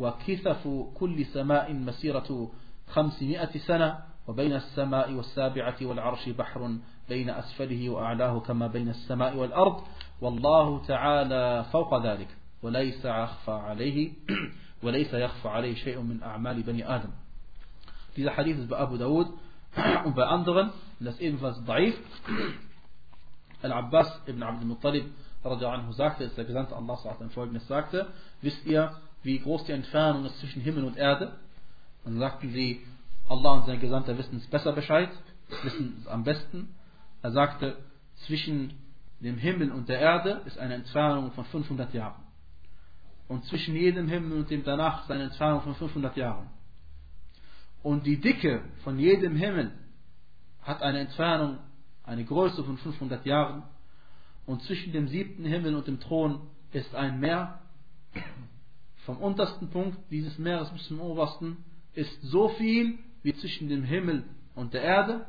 وكثف كل سماء مسيرة خمسمائة سنة وبين السماء والسابعة والعرش بحر بين أسفله وأعلاه كما بين السماء والأرض. والله تعالى فوق ذلك. وليس يخفى عليه وليس يخفى عليه شيء من أعمال بني آدم. Dieser Hadith ist bei Abu Dawud und bei anderen, das ist ebenfalls daif. Al-Abbas ibn Abd al-Muttalib anhu sagte, ist der Gesandte Allah folgendes sagte, wisst wie groß die Entfernung ist zwischen Himmel und Erde? Dann sagten sie, Allah und sein Gesandter wissen es besser Bescheid, wissen es am besten. Er sagte, zwischen dem Himmel und der Erde ist eine Entfernung von 500 Jahren. Und zwischen jedem Himmel und dem danach ist eine Entfernung von 500 Jahren. Und die Dicke von jedem Himmel hat eine Entfernung, eine Größe von 500 Jahren. Und zwischen dem siebten Himmel und dem Thron ist ein Meer. Vom untersten Punkt dieses Meeres bis zum obersten ist so viel wie zwischen dem Himmel und der Erde.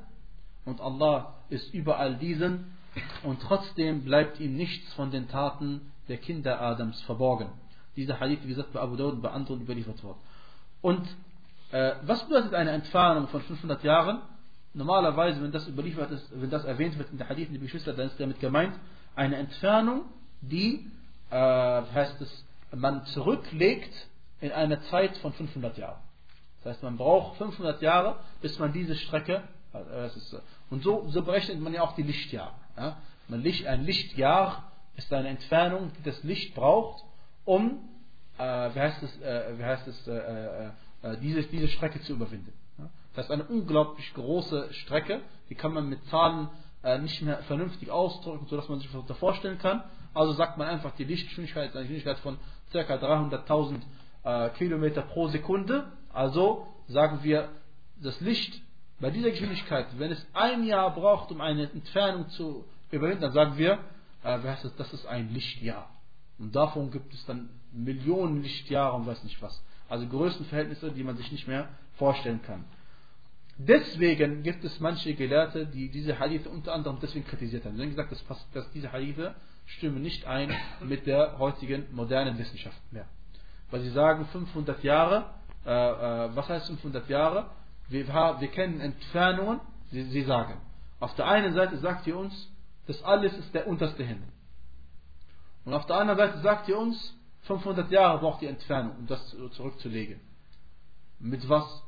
Und Allah ist überall diesen. Und trotzdem bleibt ihm nichts von den Taten der Kinder Adams verborgen. Dieser Hadith, wie gesagt, bei Abu Dawud bei anderen überliefert worden. Und äh, was bedeutet eine Entfernung von 500 Jahren? Normalerweise, wenn das überliefert ist, wenn das erwähnt wird in der Hadith, liebe Geschwister, dann ist damit gemeint, eine Entfernung, die, äh, heißt es, man zurücklegt in eine Zeit von 500 Jahren. Das heißt, man braucht 500 Jahre, bis man diese Strecke, äh, und so, so berechnet man ja auch die Lichtjahre. Ja? Ein Lichtjahr ist eine Entfernung, die das Licht braucht, um, äh, wie heißt es, äh, wie heißt es, äh, äh äh, diese, diese Strecke zu überwinden. Das ist eine unglaublich große Strecke, die kann man mit Zahlen nicht mehr vernünftig ausdrücken, sodass man sich das vorstellen kann. Also sagt man einfach die Lichtgeschwindigkeit, eine Geschwindigkeit von ca. 300.000 äh, Kilometer pro Sekunde. Also sagen wir, das Licht bei dieser Geschwindigkeit, wenn es ein Jahr braucht, um eine Entfernung zu überwinden, dann sagen wir, äh, das, ist ein Lichtjahr. Und davon gibt es dann Millionen Lichtjahre und weiß nicht was. Also Größenverhältnisse, die man sich nicht mehr vorstellen kann. Deswegen gibt es manche Gelehrte, die diese Hadithe unter anderem deswegen kritisiert haben. Sie haben gesagt, dass, dass diese Hadithe stimmen nicht ein mit der heutigen modernen Wissenschaft mehr. Weil sie sagen, 500 Jahre, äh, äh, was heißt 500 Jahre? Wir, wir kennen Entfernungen, sie, sie sagen. Auf der einen Seite sagt ihr uns, das alles ist der unterste Himmel. Und auf der anderen Seite sagt ihr uns, 500 Jahre braucht die Entfernung, um das zurückzulegen. Mit was?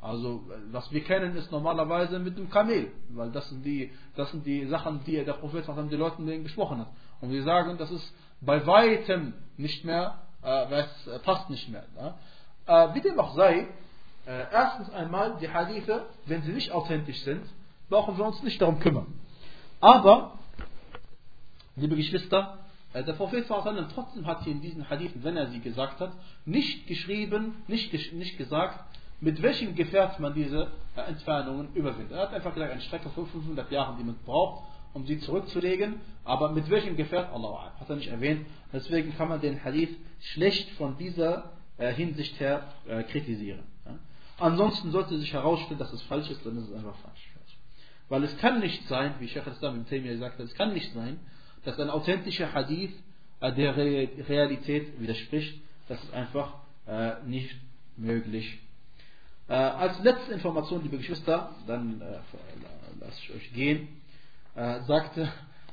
Also, was wir kennen, ist normalerweise mit dem Kamel, weil das sind die, das sind die Sachen, die der Prophet den Leuten gesprochen hat. Und wir sagen, das ist bei weitem nicht mehr, äh, es passt nicht mehr. Ne? Äh, wie dem auch sei, äh, erstens einmal, die Hadithe, wenn sie nicht authentisch sind, brauchen wir uns nicht darum kümmern. Aber, liebe Geschwister, äh, der Prophet trotzdem hat hier in diesen Hadithen, wenn er sie gesagt hat, nicht geschrieben, nicht, nicht gesagt, mit welchem Gefährt man diese äh, Entfernungen überwindet. Er hat einfach gesagt, eine Strecke von 500 Jahren, die man braucht, um sie zurückzulegen, aber mit welchem Gefährt, Allah hat er nicht erwähnt. Deswegen kann man den Hadith schlecht von dieser äh, Hinsicht her kritisieren. Ansonsten sollte sich herausstellen, dass es falsch ist, dann ist es einfach falsch. Weil es kann nicht sein, wie Sheikh al-Islam im Taymiyyah gesagt hat, es kann nicht sein, dass ein authentischer Hadith äh, der Realität widerspricht. Das ist einfach äh, nicht möglich. Äh, als letzte Information, liebe Geschwister, dann äh, lasse ich euch gehen, äh, sagte,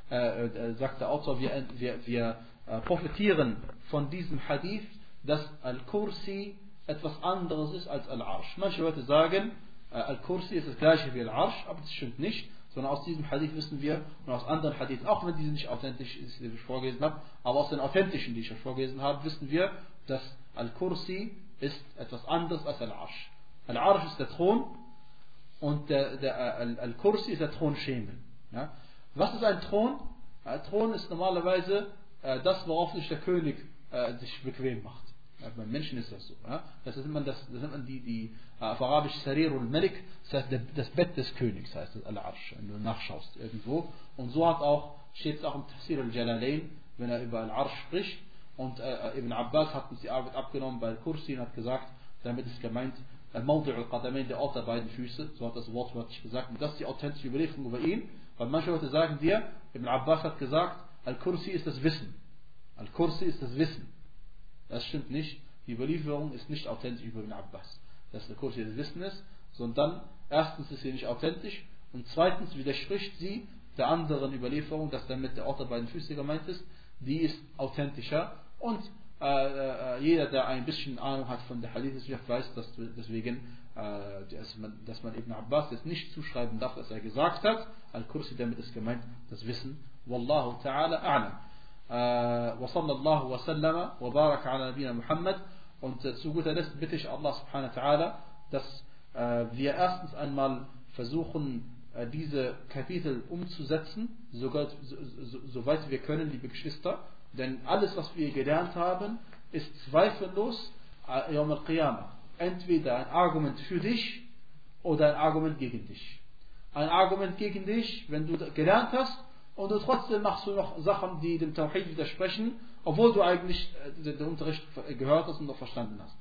äh, sagt der Autor, wir, wir, wir profitieren von diesem Hadith, dass Al-Kursi etwas anderes ist als Al-Arsh. Manche Leute sagen, Al-Kursi ist das gleiche wie Al-Arsh, aber das stimmt nicht sondern aus diesem Hadith wissen wir und aus anderen Hadithen, auch wenn diese nicht authentisch ist, die ich vorgelesen habe, aber aus den authentischen, die ich vorgelesen habe, wissen wir, dass Al-Kursi ist etwas anderes als Al-Arsh. Al-Arsh ist der Thron und der, der Al-Kursi ist der Thronschemel. Ja? Was ist ein Thron? Ein Thron ist normalerweise äh, das, worauf sich der König äh, sich bequem macht. Ja, beim Menschen ist das so. Ja? Das nennt man, das, das nennt man die, die äh, auf Arabisch Sarir ul Malik, das heißt das Bett des Königs, heißt das Al-Arsh, wenn du nachschaust irgendwo. Und so hat auch steht es auch im Tafsir al-Jalalain, wenn er über Al-Arsh spricht. Und äh, Ibn Abbas hat uns die Arbeit abgenommen bei Kursi und hat gesagt, damit ist gemeint, Al-Mawdi' al-Qadamain, der Ort der beiden Füße, so hat das Wort wortwörtlich gesagt. Und das ist die authentische Überlieferung über ihn. Weil manche Leute sagen dir, Ibn Abbas hat gesagt, Al-Kursi ist das Wissen. Al-Kursi ist das Wissen. Das stimmt nicht. Die Überlieferung ist nicht authentisch über Ibn Abbas. Dass Al-Kursi das Wissen ist, sondern erstens ist sie nicht authentisch und zweitens widerspricht sie der anderen Überlieferung, dass damit der Ort der beiden Füße gemeint ist. Die ist authentischer und äh, äh, jeder, der ein bisschen Ahnung hat von der Hadith-Wissenschaft, weiß, dass deswegen, äh, dass, man, dass man Ibn Abbas jetzt nicht zuschreiben darf, dass er gesagt hat. Al-Kursi, damit ist gemeint das Wissen. Wallahu ta'ala a'lam. وصلى الله وسلم وبارك على نبينا Muhammad und zu guter Letzt bitte ich Allah subhanahu wa ta'ala, dass äh, wir erstens einmal versuchen, äh, diese Kapitel umzusetzen, soweit so, so, so wir können, liebe Geschwister, denn alles, was wir gelernt haben, ist zweifellos äh, Yom al-Qiyamah. Entweder ein Argument für dich oder ein Argument gegen dich. Ein Argument gegen dich, wenn du gelernt hast und du trotzdem machst du noch Sachen, die dem Tawhid widersprechen, obwohl du eigentlich äh, den Unterricht gehört hast und noch verstanden hast.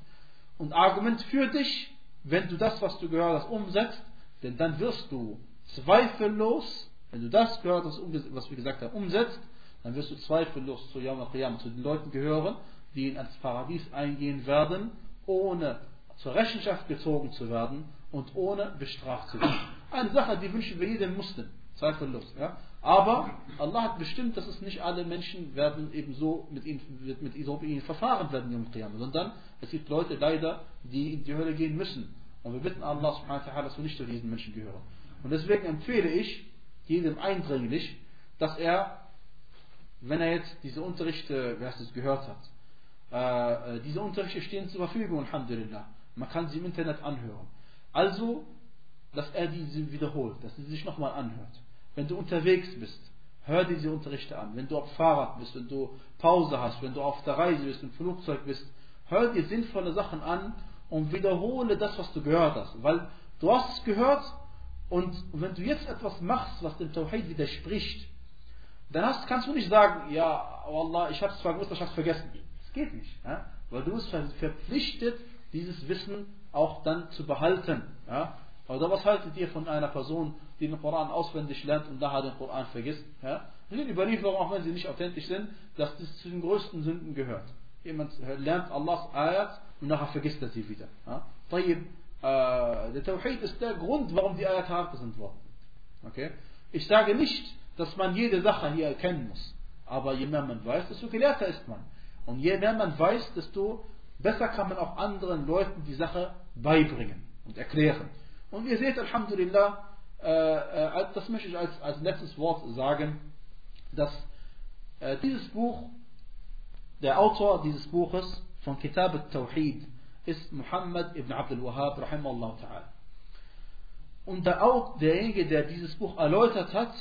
Und Argument für dich, wenn du das, was du gehört hast, umsetzt, denn dann wirst du zweifellos, wenn du das gehört hast, was wir gesagt haben, umsetzt, dann wirst du zweifellos zu Yom al zu den Leuten gehören, die in das Paradies eingehen werden, ohne zur Rechenschaft gezogen zu werden und ohne bestraft zu werden. Eine Sache, die wünschen wir jedem Muslim, zweifellos. Ja? Aber Allah hat bestimmt, dass es nicht alle Menschen werden eben so mit ihnen, mit mit ihnen verfahren werden im Qiyamah, sondern es gibt Leute leider, die in die Hölle gehen müssen. Und wir bitten Allah dass wir nicht zu diesen Menschen gehören. Und deswegen empfehle ich jedem eindringlich, dass er wenn er jetzt diese Unterrichte, wer es gehört hat, äh, äh, diese Unterrichte stehen zur Verfügung, Alhamdulillah. Man kann sie im Internet anhören. Also, dass er diese wiederholt, dass er sie sich nochmal anhört. Wenn du unterwegs bist, hör diese Unterrichte an. Wenn du auf Fahrrad bist, wenn du Pause hast, wenn du auf der Reise bist, im Flugzeug bist, hör dir sinnvolle Sachen an und wiederhole das, was du gehört hast. Weil du hast es gehört und wenn du jetzt etwas machst, was dem Tawhid widerspricht, dann kannst du nicht sagen, ja, Wallah, ich habe es zwar gewusst, aber ich habe es vergessen. Das geht nicht. Ja? Weil du bist verpflichtet, dieses Wissen auch dann zu behalten. Ja? Oder was haltet ihr von einer Person, die den Koran auswendig lernt und daher den Koran vergisst? Ja? Das sind Überlieferungen, auch wenn sie nicht authentisch sind, dass das zu den größten Sünden gehört. Jemand lernt Allahs Ayat und nachher vergisst er sie wieder. Ja? äh, der Tawhid ist der Grund, warum die Ayat hart sind worden. Okay? Ich sage nicht, dass man jede Sache hier erkennen muss. Aber je mehr man weiß, desto gelehrter ist man. Und je mehr man weiß, desto besser kann man auch anderen Leuten die Sache beibringen und erklären. Und ihr seht, Alhamdulillah, äh, äh, das möchte ich als, als letztes Wort sagen, dass äh, dieses Buch, der Autor dieses Buches von Kitab al-Tawhid ist Muhammad ibn Abdul Wahhab, rahimahullah ta'ala. Und der, derjenige, der dieses Buch erläutert hat,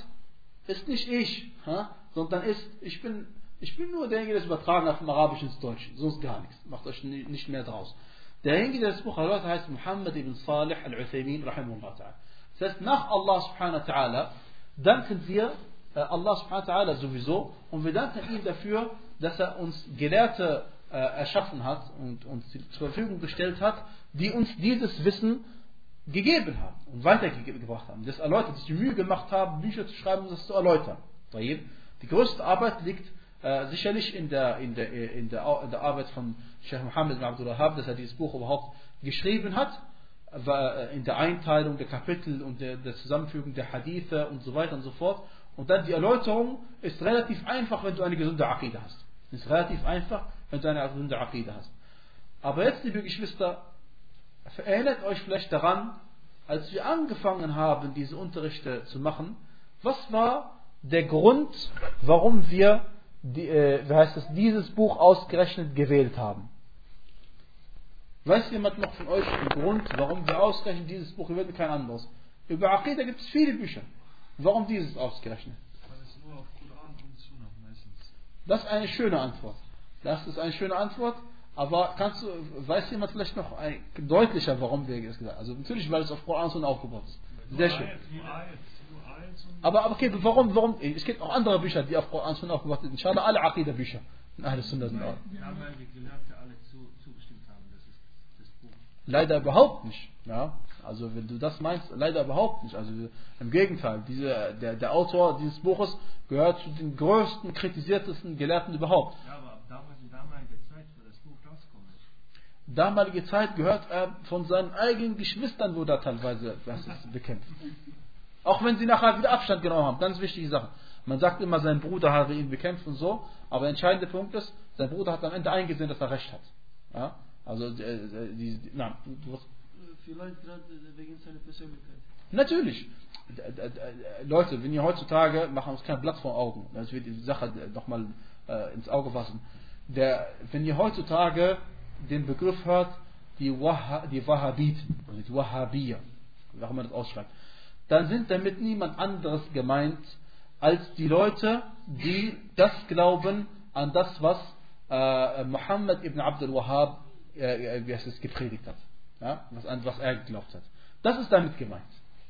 ist nicht ich, ha? sondern ist, ich bin, ich bin nur derjenige, der es übertragen hat vom Arabischen ins Deutsche, sonst gar nichts. Macht euch nicht mehr draus. Derjenige, der das Buch erläutert, heißt Muhammad ibn Salih al-Uthaymin, rahimahullah ta'ala. Das heißt, nach Allah subhanahu wa ta'ala danken wir äh, Allah subhanahu wa ta'ala sowieso und wir danken ihm dafür, dass er uns Gelehrte äh, erschaffen hat und uns zur Verfügung gestellt hat, die uns dieses Wissen gegeben haben und weitergebracht haben, das erläutert, sich die Mühe gemacht haben, Bücher zu schreiben, um das zu erläutern. Die größte Arbeit liegt äh, sicherlich in der, in, der, in, der, in der Arbeit von Sheikh Muhammad bin Abdul Wahab, dass er dieses Buch überhaupt geschrieben hat, äh, in der Einteilung der Kapitel und der, der Zusammenfügung der Hadithe und so weiter und so fort. Und dann die Erläuterung ist relativ einfach, wenn du eine gesunde Aqida hast. Ist relativ einfach, wenn du eine gesunde Aqida hast. Aber jetzt, liebe Geschwister, Erinnert euch vielleicht daran, als wir angefangen haben, diese Unterrichte zu machen, was war der Grund, warum wir die, äh, wie heißt es, dieses Buch ausgerechnet gewählt haben? Weiß jemand noch von euch den Grund, warum wir ausgerechnet dieses Buch gewählt haben? Kein anderes. Über Aqidah gibt es viele Bücher. Warum dieses ausgerechnet? Das ist eine schöne Antwort. Das ist eine schöne Antwort. Aber kannst du, weiß jemand vielleicht noch deutlicher, warum wir das gesagt haben? Also natürlich, weil es auf Koran und aufgebaut ist. Sehr schön. Aber okay, warum, warum? Es gibt auch andere Bücher, die auf Koran Sunna aufgebaut sind. Inshallah, alle Aqidah-Bücher in Ahl Sunnah sind auch. Leider überhaupt nicht. Ja? Also wenn du das meinst, leider überhaupt nicht. Also im Gegenteil, diese, der, der Autor dieses Buches gehört zu den größten, kritisiertesten Gelehrten überhaupt. Ja, aber damals in damaliger Zeit, wo das Buch rauskommt. Damalige Zeit gehört er von seinen eigenen Geschwistern, wo er teilweise bekämpft. Auch wenn sie nachher wieder Abstand genommen haben, ganz wichtige Sache. Man sagt immer, sein Bruder habe ihn bekämpft und so, aber der entscheidende Punkt ist, sein Bruder hat am Ende eingesehen, dass er recht hat. Ja? Also, äh, die, die, na, du, du hast Vielleicht gerade wegen seiner Persönlichkeit. Natürlich. Leute, wenn ihr heutzutage, machen wir uns kein Blatt vor Augen, das wird die Sache nochmal äh, ins Auge fassen. Der, wenn ihr heutzutage den Begriff hört, die, Wah die Wahhabiten, also die Wahhabier, wie auch immer das ausschreibt, dann sind damit niemand anderes gemeint als die Leute, die das glauben an das, was äh, Muhammad ibn Abdul Wahhab äh, äh wie es gepredigt hat ja, was, was er geglaubt hat. Das ist damit gemeint.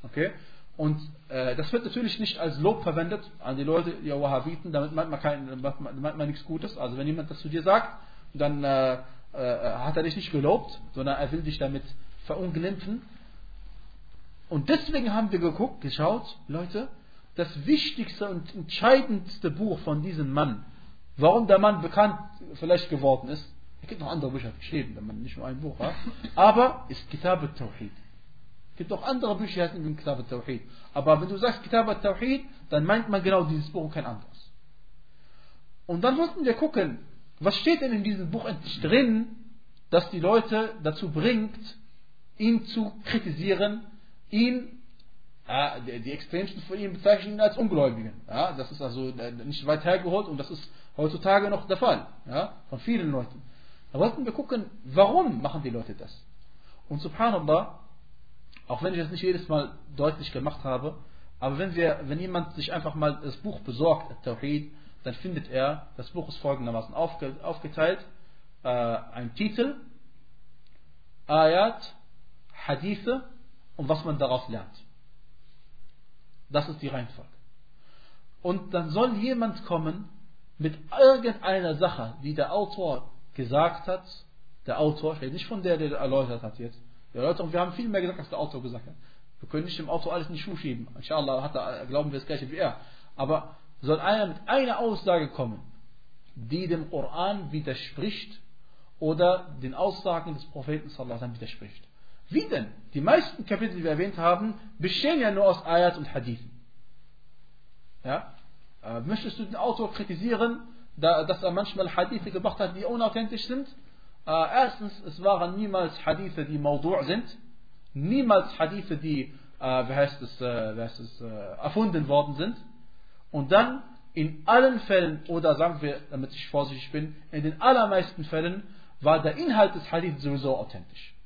Okay? Und äh, das wird natürlich nicht als Lob verwendet an die Leute, die Wahhabiten, damit meint man, kein, meint man nichts Gutes. Also wenn jemand das zu dir sagt, dann äh, äh, hat er dich nicht gelobt, sondern er will dich damit verunglimpfen. Und deswegen haben wir geguckt, geschaut, Leute, das wichtigste und entscheidendste Buch von diesem Mann, warum der Mann bekannt vielleicht geworden ist, es gibt noch andere Bücher geschrieben, wenn man nicht nur ein Buch hat. Aber ist Kitab al-Tawhid. Es gibt auch andere Bücher, die heißen Kitab al-Tawhid. Aber wenn du sagst Kitab al-Tawhid, dann meint man genau dieses Buch und kein anderes. Und dann mussten wir gucken, was steht denn in diesem Buch endlich drin, das die Leute dazu bringt, ihn zu kritisieren, ihn, äh, die Extremsten von ihm bezeichnen ihn als Ungläubigen. Ja, das ist also äh, nicht weit hergeholt und das ist heutzutage noch der Fall, ja, von vielen Leuten. Da wollten wir gucken, warum machen die Leute das? Und subhanallah, auch wenn ich das nicht jedes Mal deutlich gemacht habe, aber wenn, wir, wenn jemand sich einfach mal das Buch besorgt, Tawhid, dann findet er, das Buch ist folgendermaßen aufge, aufgeteilt, äh, ein Titel, Ayat, Hadithe und was man daraus lernt. Das ist die Reihenfolge. Und dann soll jemand kommen mit irgendeiner Sache, die der Autor gesagt hat, der Autor, ich rede nicht von der, der erläutert hat jetzt. Der Erläuterung, wir haben viel mehr gesagt, als der Autor gesagt hat. Wir können nicht dem Autor alles in die Schuhe schieben. Inshallah hat er, glauben wir das gleiche wie er. Aber soll einer mit einer Aussage kommen, die dem Koran widerspricht oder den Aussagen des Propheten sallallahu widerspricht. Wie denn? Die meisten Kapitel, die wir erwähnt haben, bestehen ja nur aus Ayat und Hadithen. Ja? Äh, möchtest du den Autor kritisieren, dass er manchmal Hadithe gemacht hat, die unauthentisch sind. Äh, erstens, es waren niemals Hadithe, die Maudu' sind. Niemals Hadithe, die, äh, wie heißt es, äh, wie heißt es äh, erfunden worden sind. Und dann, in allen Fällen, oder sagen wir, damit ich vorsichtig bin, in den allermeisten Fällen war der Inhalt des Hadith sowieso authentisch.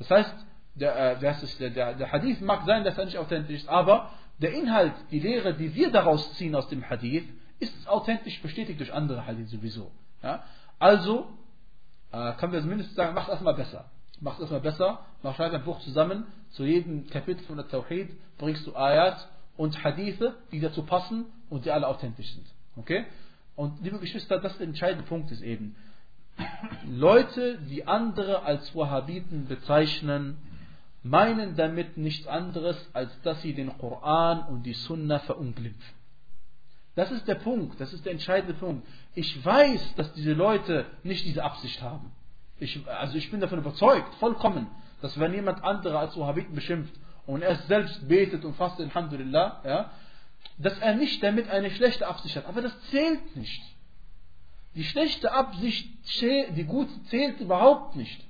Das heißt, der, äh, der, der, Hadith mag sein, dass er nicht authentisch ist, aber der Inhalt, die Lehre, die wir daraus ziehen aus dem Hadith, ist authentisch bestätigt durch andere Hadith sowieso. Ja? Also äh, können wir zumindest sagen, mach das mal besser. Mach das mal besser, mach schreib ein Buch zusammen, zu jedem Kapitel von der Tawhid bringst du Ayat und Hadithe, die dazu passen und die alle authentisch sind. Okay? Und liebe Geschwister, das der entscheidende Punkt ist eben, Leute, die andere als Wahhabiten bezeichnen, meinen damit nichts anderes, als dass sie den Koran und die Sunna verunglimpfen. Das ist der Punkt, das ist der entscheidende Punkt. Ich weiß, dass diese Leute nicht diese Absicht haben. Ich, also ich bin davon überzeugt, vollkommen, dass wenn jemand andere als Wahhabiten beschimpft und er selbst betet und fastet, Alhamdulillah, ja, dass er nicht damit eine schlechte Absicht hat. Aber das zählt nicht. Die schlechte Absicht, die gute zählt überhaupt nicht.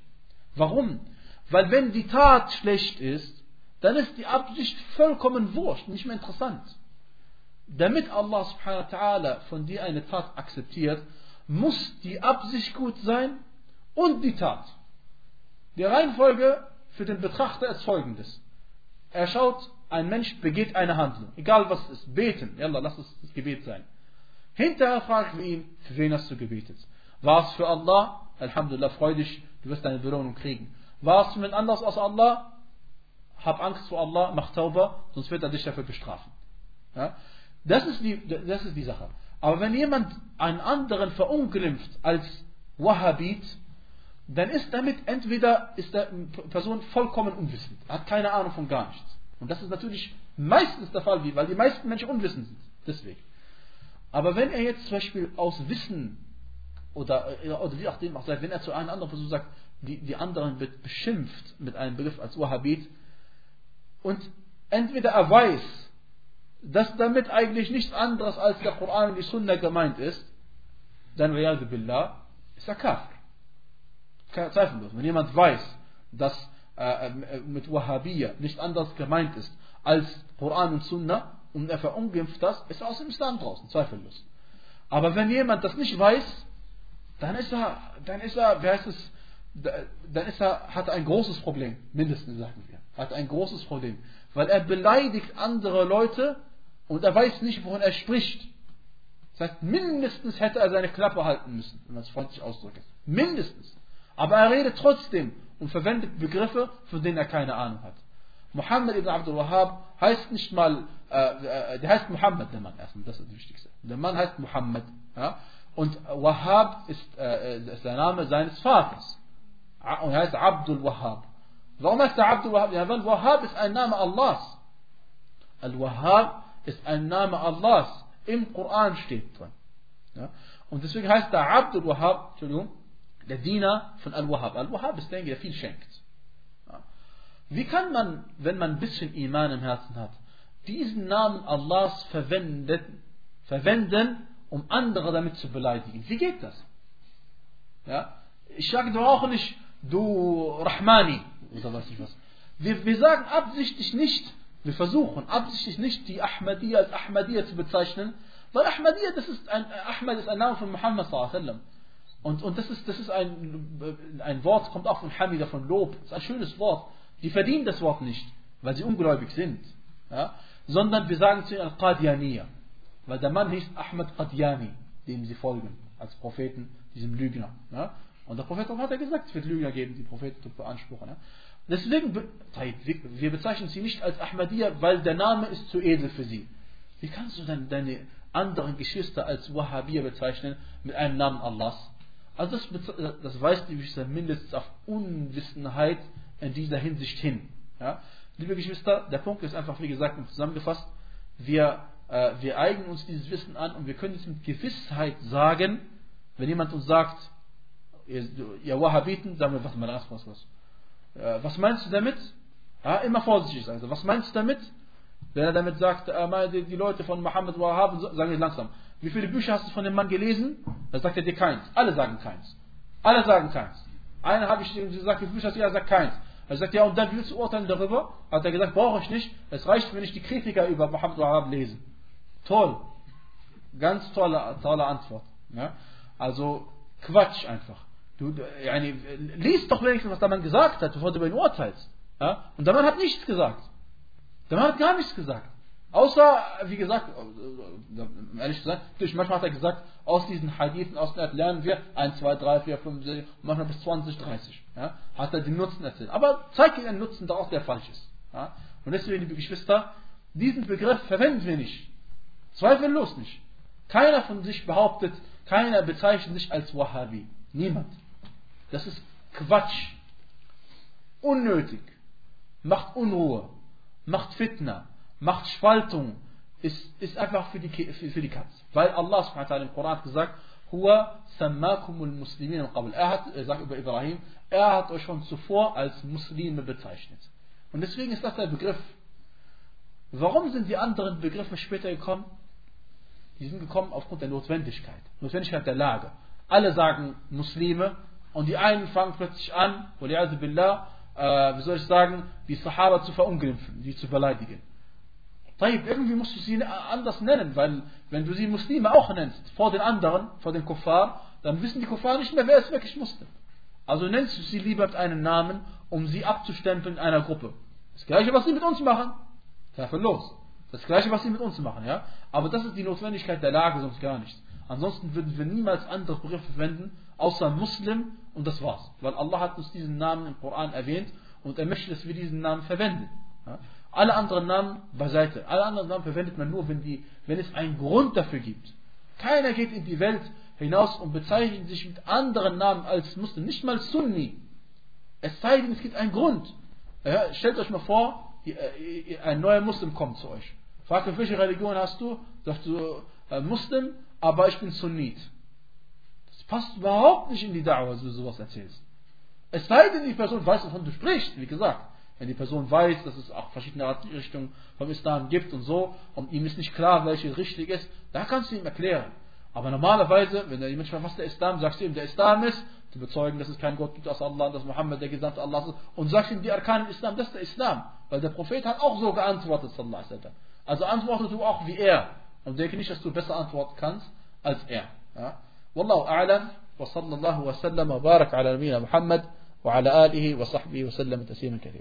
Warum? Weil wenn die Tat schlecht ist, dann ist die Absicht vollkommen wurscht, nicht mehr interessant damit Allah subhanahu wa ta'ala von dir eine Tat akzeptiert, muss die Absicht gut sein und die Tat. Die Reihenfolge für den Betrachter ist folgendes. Er schaut, ein Mensch begeht eine Handlung, egal was es ist, beten, Yalla, lass es das Gebet sein. Hinterher fragen wir ihn, für wen hast du gebetet? War es für Allah? Alhamdulillah, freu dich, du wirst deine Belohnung kriegen. War es für jemand anders als Allah? Hab Angst vor Allah, mach Tauber, sonst wird er dich dafür bestrafen. Ja? Das, ist die, das ist die Sache. Aber wenn jemand einen anderen verunglimpft als Wahhabit, dann ist damit entweder ist der Person vollkommen unwissend, hat keine Ahnung von gar nichts. Und das ist natürlich meistens der Fall, weil die meisten Menschen unwissend sind. Deswegen. Aber wenn er jetzt zum Beispiel aus Wissen oder, oder wie auch dem auch sagt, wenn er zu einem anderen Person sagt, die, die anderen wird beschimpft mit einem Begriff als Wahhabit und entweder er weiß, dass damit eigentlich nichts anderes als der Koran und die Sunna gemeint ist, dann Riyadu Billah ist er Kafir. Zweifellos. Wenn jemand weiß, dass äh, äh, mit Wahhabiyya nicht anders gemeint ist als Koran und Sunna und er verunglimpft das, ist er aus dem Islam draußen, zweifellos. Aber wenn jemand das nicht weiß, dann ist er, dann ist er, wie heißt es, dann ist er, hat er ein großes Problem, mindestens sagen wir, hat ein großes Problem, weil er beleidigt andere Leute und er weiß nicht, wovon er spricht. Das heißt, mindestens hätte er seine Klappe halten müssen, wenn man es freundlich ausdrückt. Mindestens. Aber er redet trotzdem und verwendet Begriffe, von denen er keine Ahnung hat. Muhammad ibn Abdul Wahhab heißt nicht mal, äh, äh, der heißt Muhammad, der Mann erstmal, das ist das Wichtigste. Der Mann heißt Muhammad. Ja? Und Wahhab ist, äh, äh ist der Name seines Vaters. Und er heißt Abdul Wahhab. Warum heißt er Abdul Wahhab? Ja, weil Wahhab ist ein Name Allahs. Al-Wahhab ist ein Name Allahs. Im Koran steht drin. Ja? Und deswegen heißt der Abdul Wahhab, Entschuldigung, der Diener von Al-Wahhab. Al-Wahhab ist derjenige, der viel schenkt. Wie kann man, wenn man ein bisschen Iman im Herzen hat, diesen Namen Allahs verwenden, verwenden um andere damit zu beleidigen? Wie geht das? Ja? Ich sage doch auch nicht, du Rahmani oder was ich was. Wir, wir sagen absichtlich nicht, wir versuchen absichtlich nicht die Ahmadiyya als Ahmadiyya zu bezeichnen, weil Ahmadiyya, das ist ein, Ahmad ist ein Name von Muhammad sallallahu und, und das ist, das ist ein, ein Wort, kommt auch von Hamida, von Lob. Das ist ein schönes Wort. Die verdienen das Wort nicht, weil sie ungläubig sind. Ja? Sondern wir sagen zu ihnen Al-Qadianiyya. Weil der Mann hieß Ahmad Qadiani, dem sie folgen, als Propheten, diesem Lügner. Ja? Und der Prophet hat ja gesagt, es wird Lügner geben, die Propheten beanspruchen. Ja? Deswegen, wir bezeichnen sie nicht als Ahmadiyya, weil der Name ist zu edel für sie. Wie kannst du dann deine anderen Geschwister als Wahhabiyya bezeichnen mit einem Namen Allahs? Also das, das weist mindestens auf Unwissenheit in dieser Hinsicht hin. Ja? Liebe Geschwister, der Punkt ist einfach, wie gesagt, zusammengefasst, wir, äh, wir eignen uns dieses Wissen an und wir können es mit Gewissheit sagen, wenn jemand uns sagt, ihr, ihr Wahhabiten, sagen wir, was was, was, was. Äh, was meinst du damit? Ja, immer vorsichtig sein. Also, was meinst du damit? Wenn er damit sagt, äh, die, die Leute von Muhammad Wahhab, sagen wir langsam. Wie viele Bücher hast du von dem Mann gelesen? Dann sagt er dir keins. Alle sagen keins. Alle sagen keins. Einer habe ich gesagt, wie viele Bücher hast du? Er sagt keins. Er sagt, ja, und dann willst du urteilen darüber? Hat er gesagt, brauche ich nicht. Es reicht, wenn ich die Kritiker über Muhammad Wahhab lese. Toll. Ganz tolle, tolle Antwort. Ja? Also, Quatsch einfach. Du, yani, liest doch wenigstens, was der Mann gesagt hat, bevor du über ihn urteilst. Ja? Und der Mann hat nichts gesagt. Der Mann hat gar nichts gesagt. Außer, wie gesagt, ehrlich gesagt, natürlich, manchmal hat er gesagt, aus diesen Hadithen, aus den lernen wir 1, 2, 3, 4, 5, 6, manchmal bis 20, 30. Ja? Hat er den Nutzen erzählt. Aber zeigt ihm einen Nutzen daraus, der falsch ist. Ja? Und deswegen, liebe Geschwister, diesen Begriff verwenden wir nicht. Zweifellos nicht. Keiner von sich behauptet, keiner bezeichnet sich als Wahhabi. Niemand. Das ist Quatsch. Unnötig. Macht Unruhe. Macht Fitna. Macht Spaltung. Ist, ist einfach für die, für, die Katz. Weil Allah subhanahu im Koran gesagt, Huwa sammakumul muslimin qabl. Er hat, er sagt über Ibrahim, er hat euch schon zuvor als Muslime bezeichnet. Und deswegen ist das der Begriff. Warum sind die anderen Begriffe später gekommen? Die sind gekommen aufgrund der Notwendigkeit. Notwendigkeit der Lage. Alle sagen Muslime, und die einen fangen plötzlich an, äh, wie soll ich sagen, die Sahaba zu verunglimpfen, die zu beleidigen. Irgendwie musst du sie anders nennen, weil wenn du sie Muslime auch nennst, vor den anderen, vor den Kuffar, dann wissen die Kuffar nicht mehr, wer es wirklich Muslim. Also nennst du sie lieber mit einem Namen, um sie abzustempeln in einer Gruppe. Das gleiche, was sie mit uns machen. Los. Das gleiche, was sie mit uns machen, ja. Aber das ist die Notwendigkeit der Lage, sonst gar nichts. Ansonsten würden wir niemals andere Begriffe verwenden, außer Muslim und das war's. Weil Allah hat uns diesen Namen im Koran erwähnt und er möchte, dass wir diesen Namen verwenden. Ja? Alle anderen Namen beiseite. Alle anderen Namen verwendet man nur, wenn, die, wenn es einen Grund dafür gibt. Keiner geht in die Welt hinaus und bezeichnet sich mit anderen Namen als Muslim. Nicht mal Sunni. Es sei denn, es gibt einen Grund. Ja, stellt euch mal vor, ein neuer Muslim kommt zu euch. Fragt euch, welche Religion hast du? Sagst du, äh, Muslim, aber ich bin Sunnit. Das passt überhaupt nicht in die Dauer, wenn du sowas erzählst. Es sei denn, die Person weiß, wovon du sprichst, wie gesagt. Wenn die Person weiß, dass es auch verschiedene Richtungen vom Islam gibt und so, und ihm ist nicht klar, welche richtig ist, da kannst du ihm erklären. Aber normalerweise, wenn der Mensch fragt, was der Islam, sagst du ihm, der Islam ist, zu bezeugen, dass es keinen Gott gibt als Allah, dass Muhammad der Gesandte Allah ist, und sagst ihm, die Arkanen Islam, das ist der Islam. Weil der Prophet hat auch so geantwortet, sallallahu alaihi wasallam. Also antworte du auch wie er. Und denke nicht, dass du besser antworten kannst als er. Ja? Wallahu a'lam, wa sallallahu wa sallam, wa barak ala Muhammad, wa ala alihi wa sahbihi wa sallam, taslimen kathir.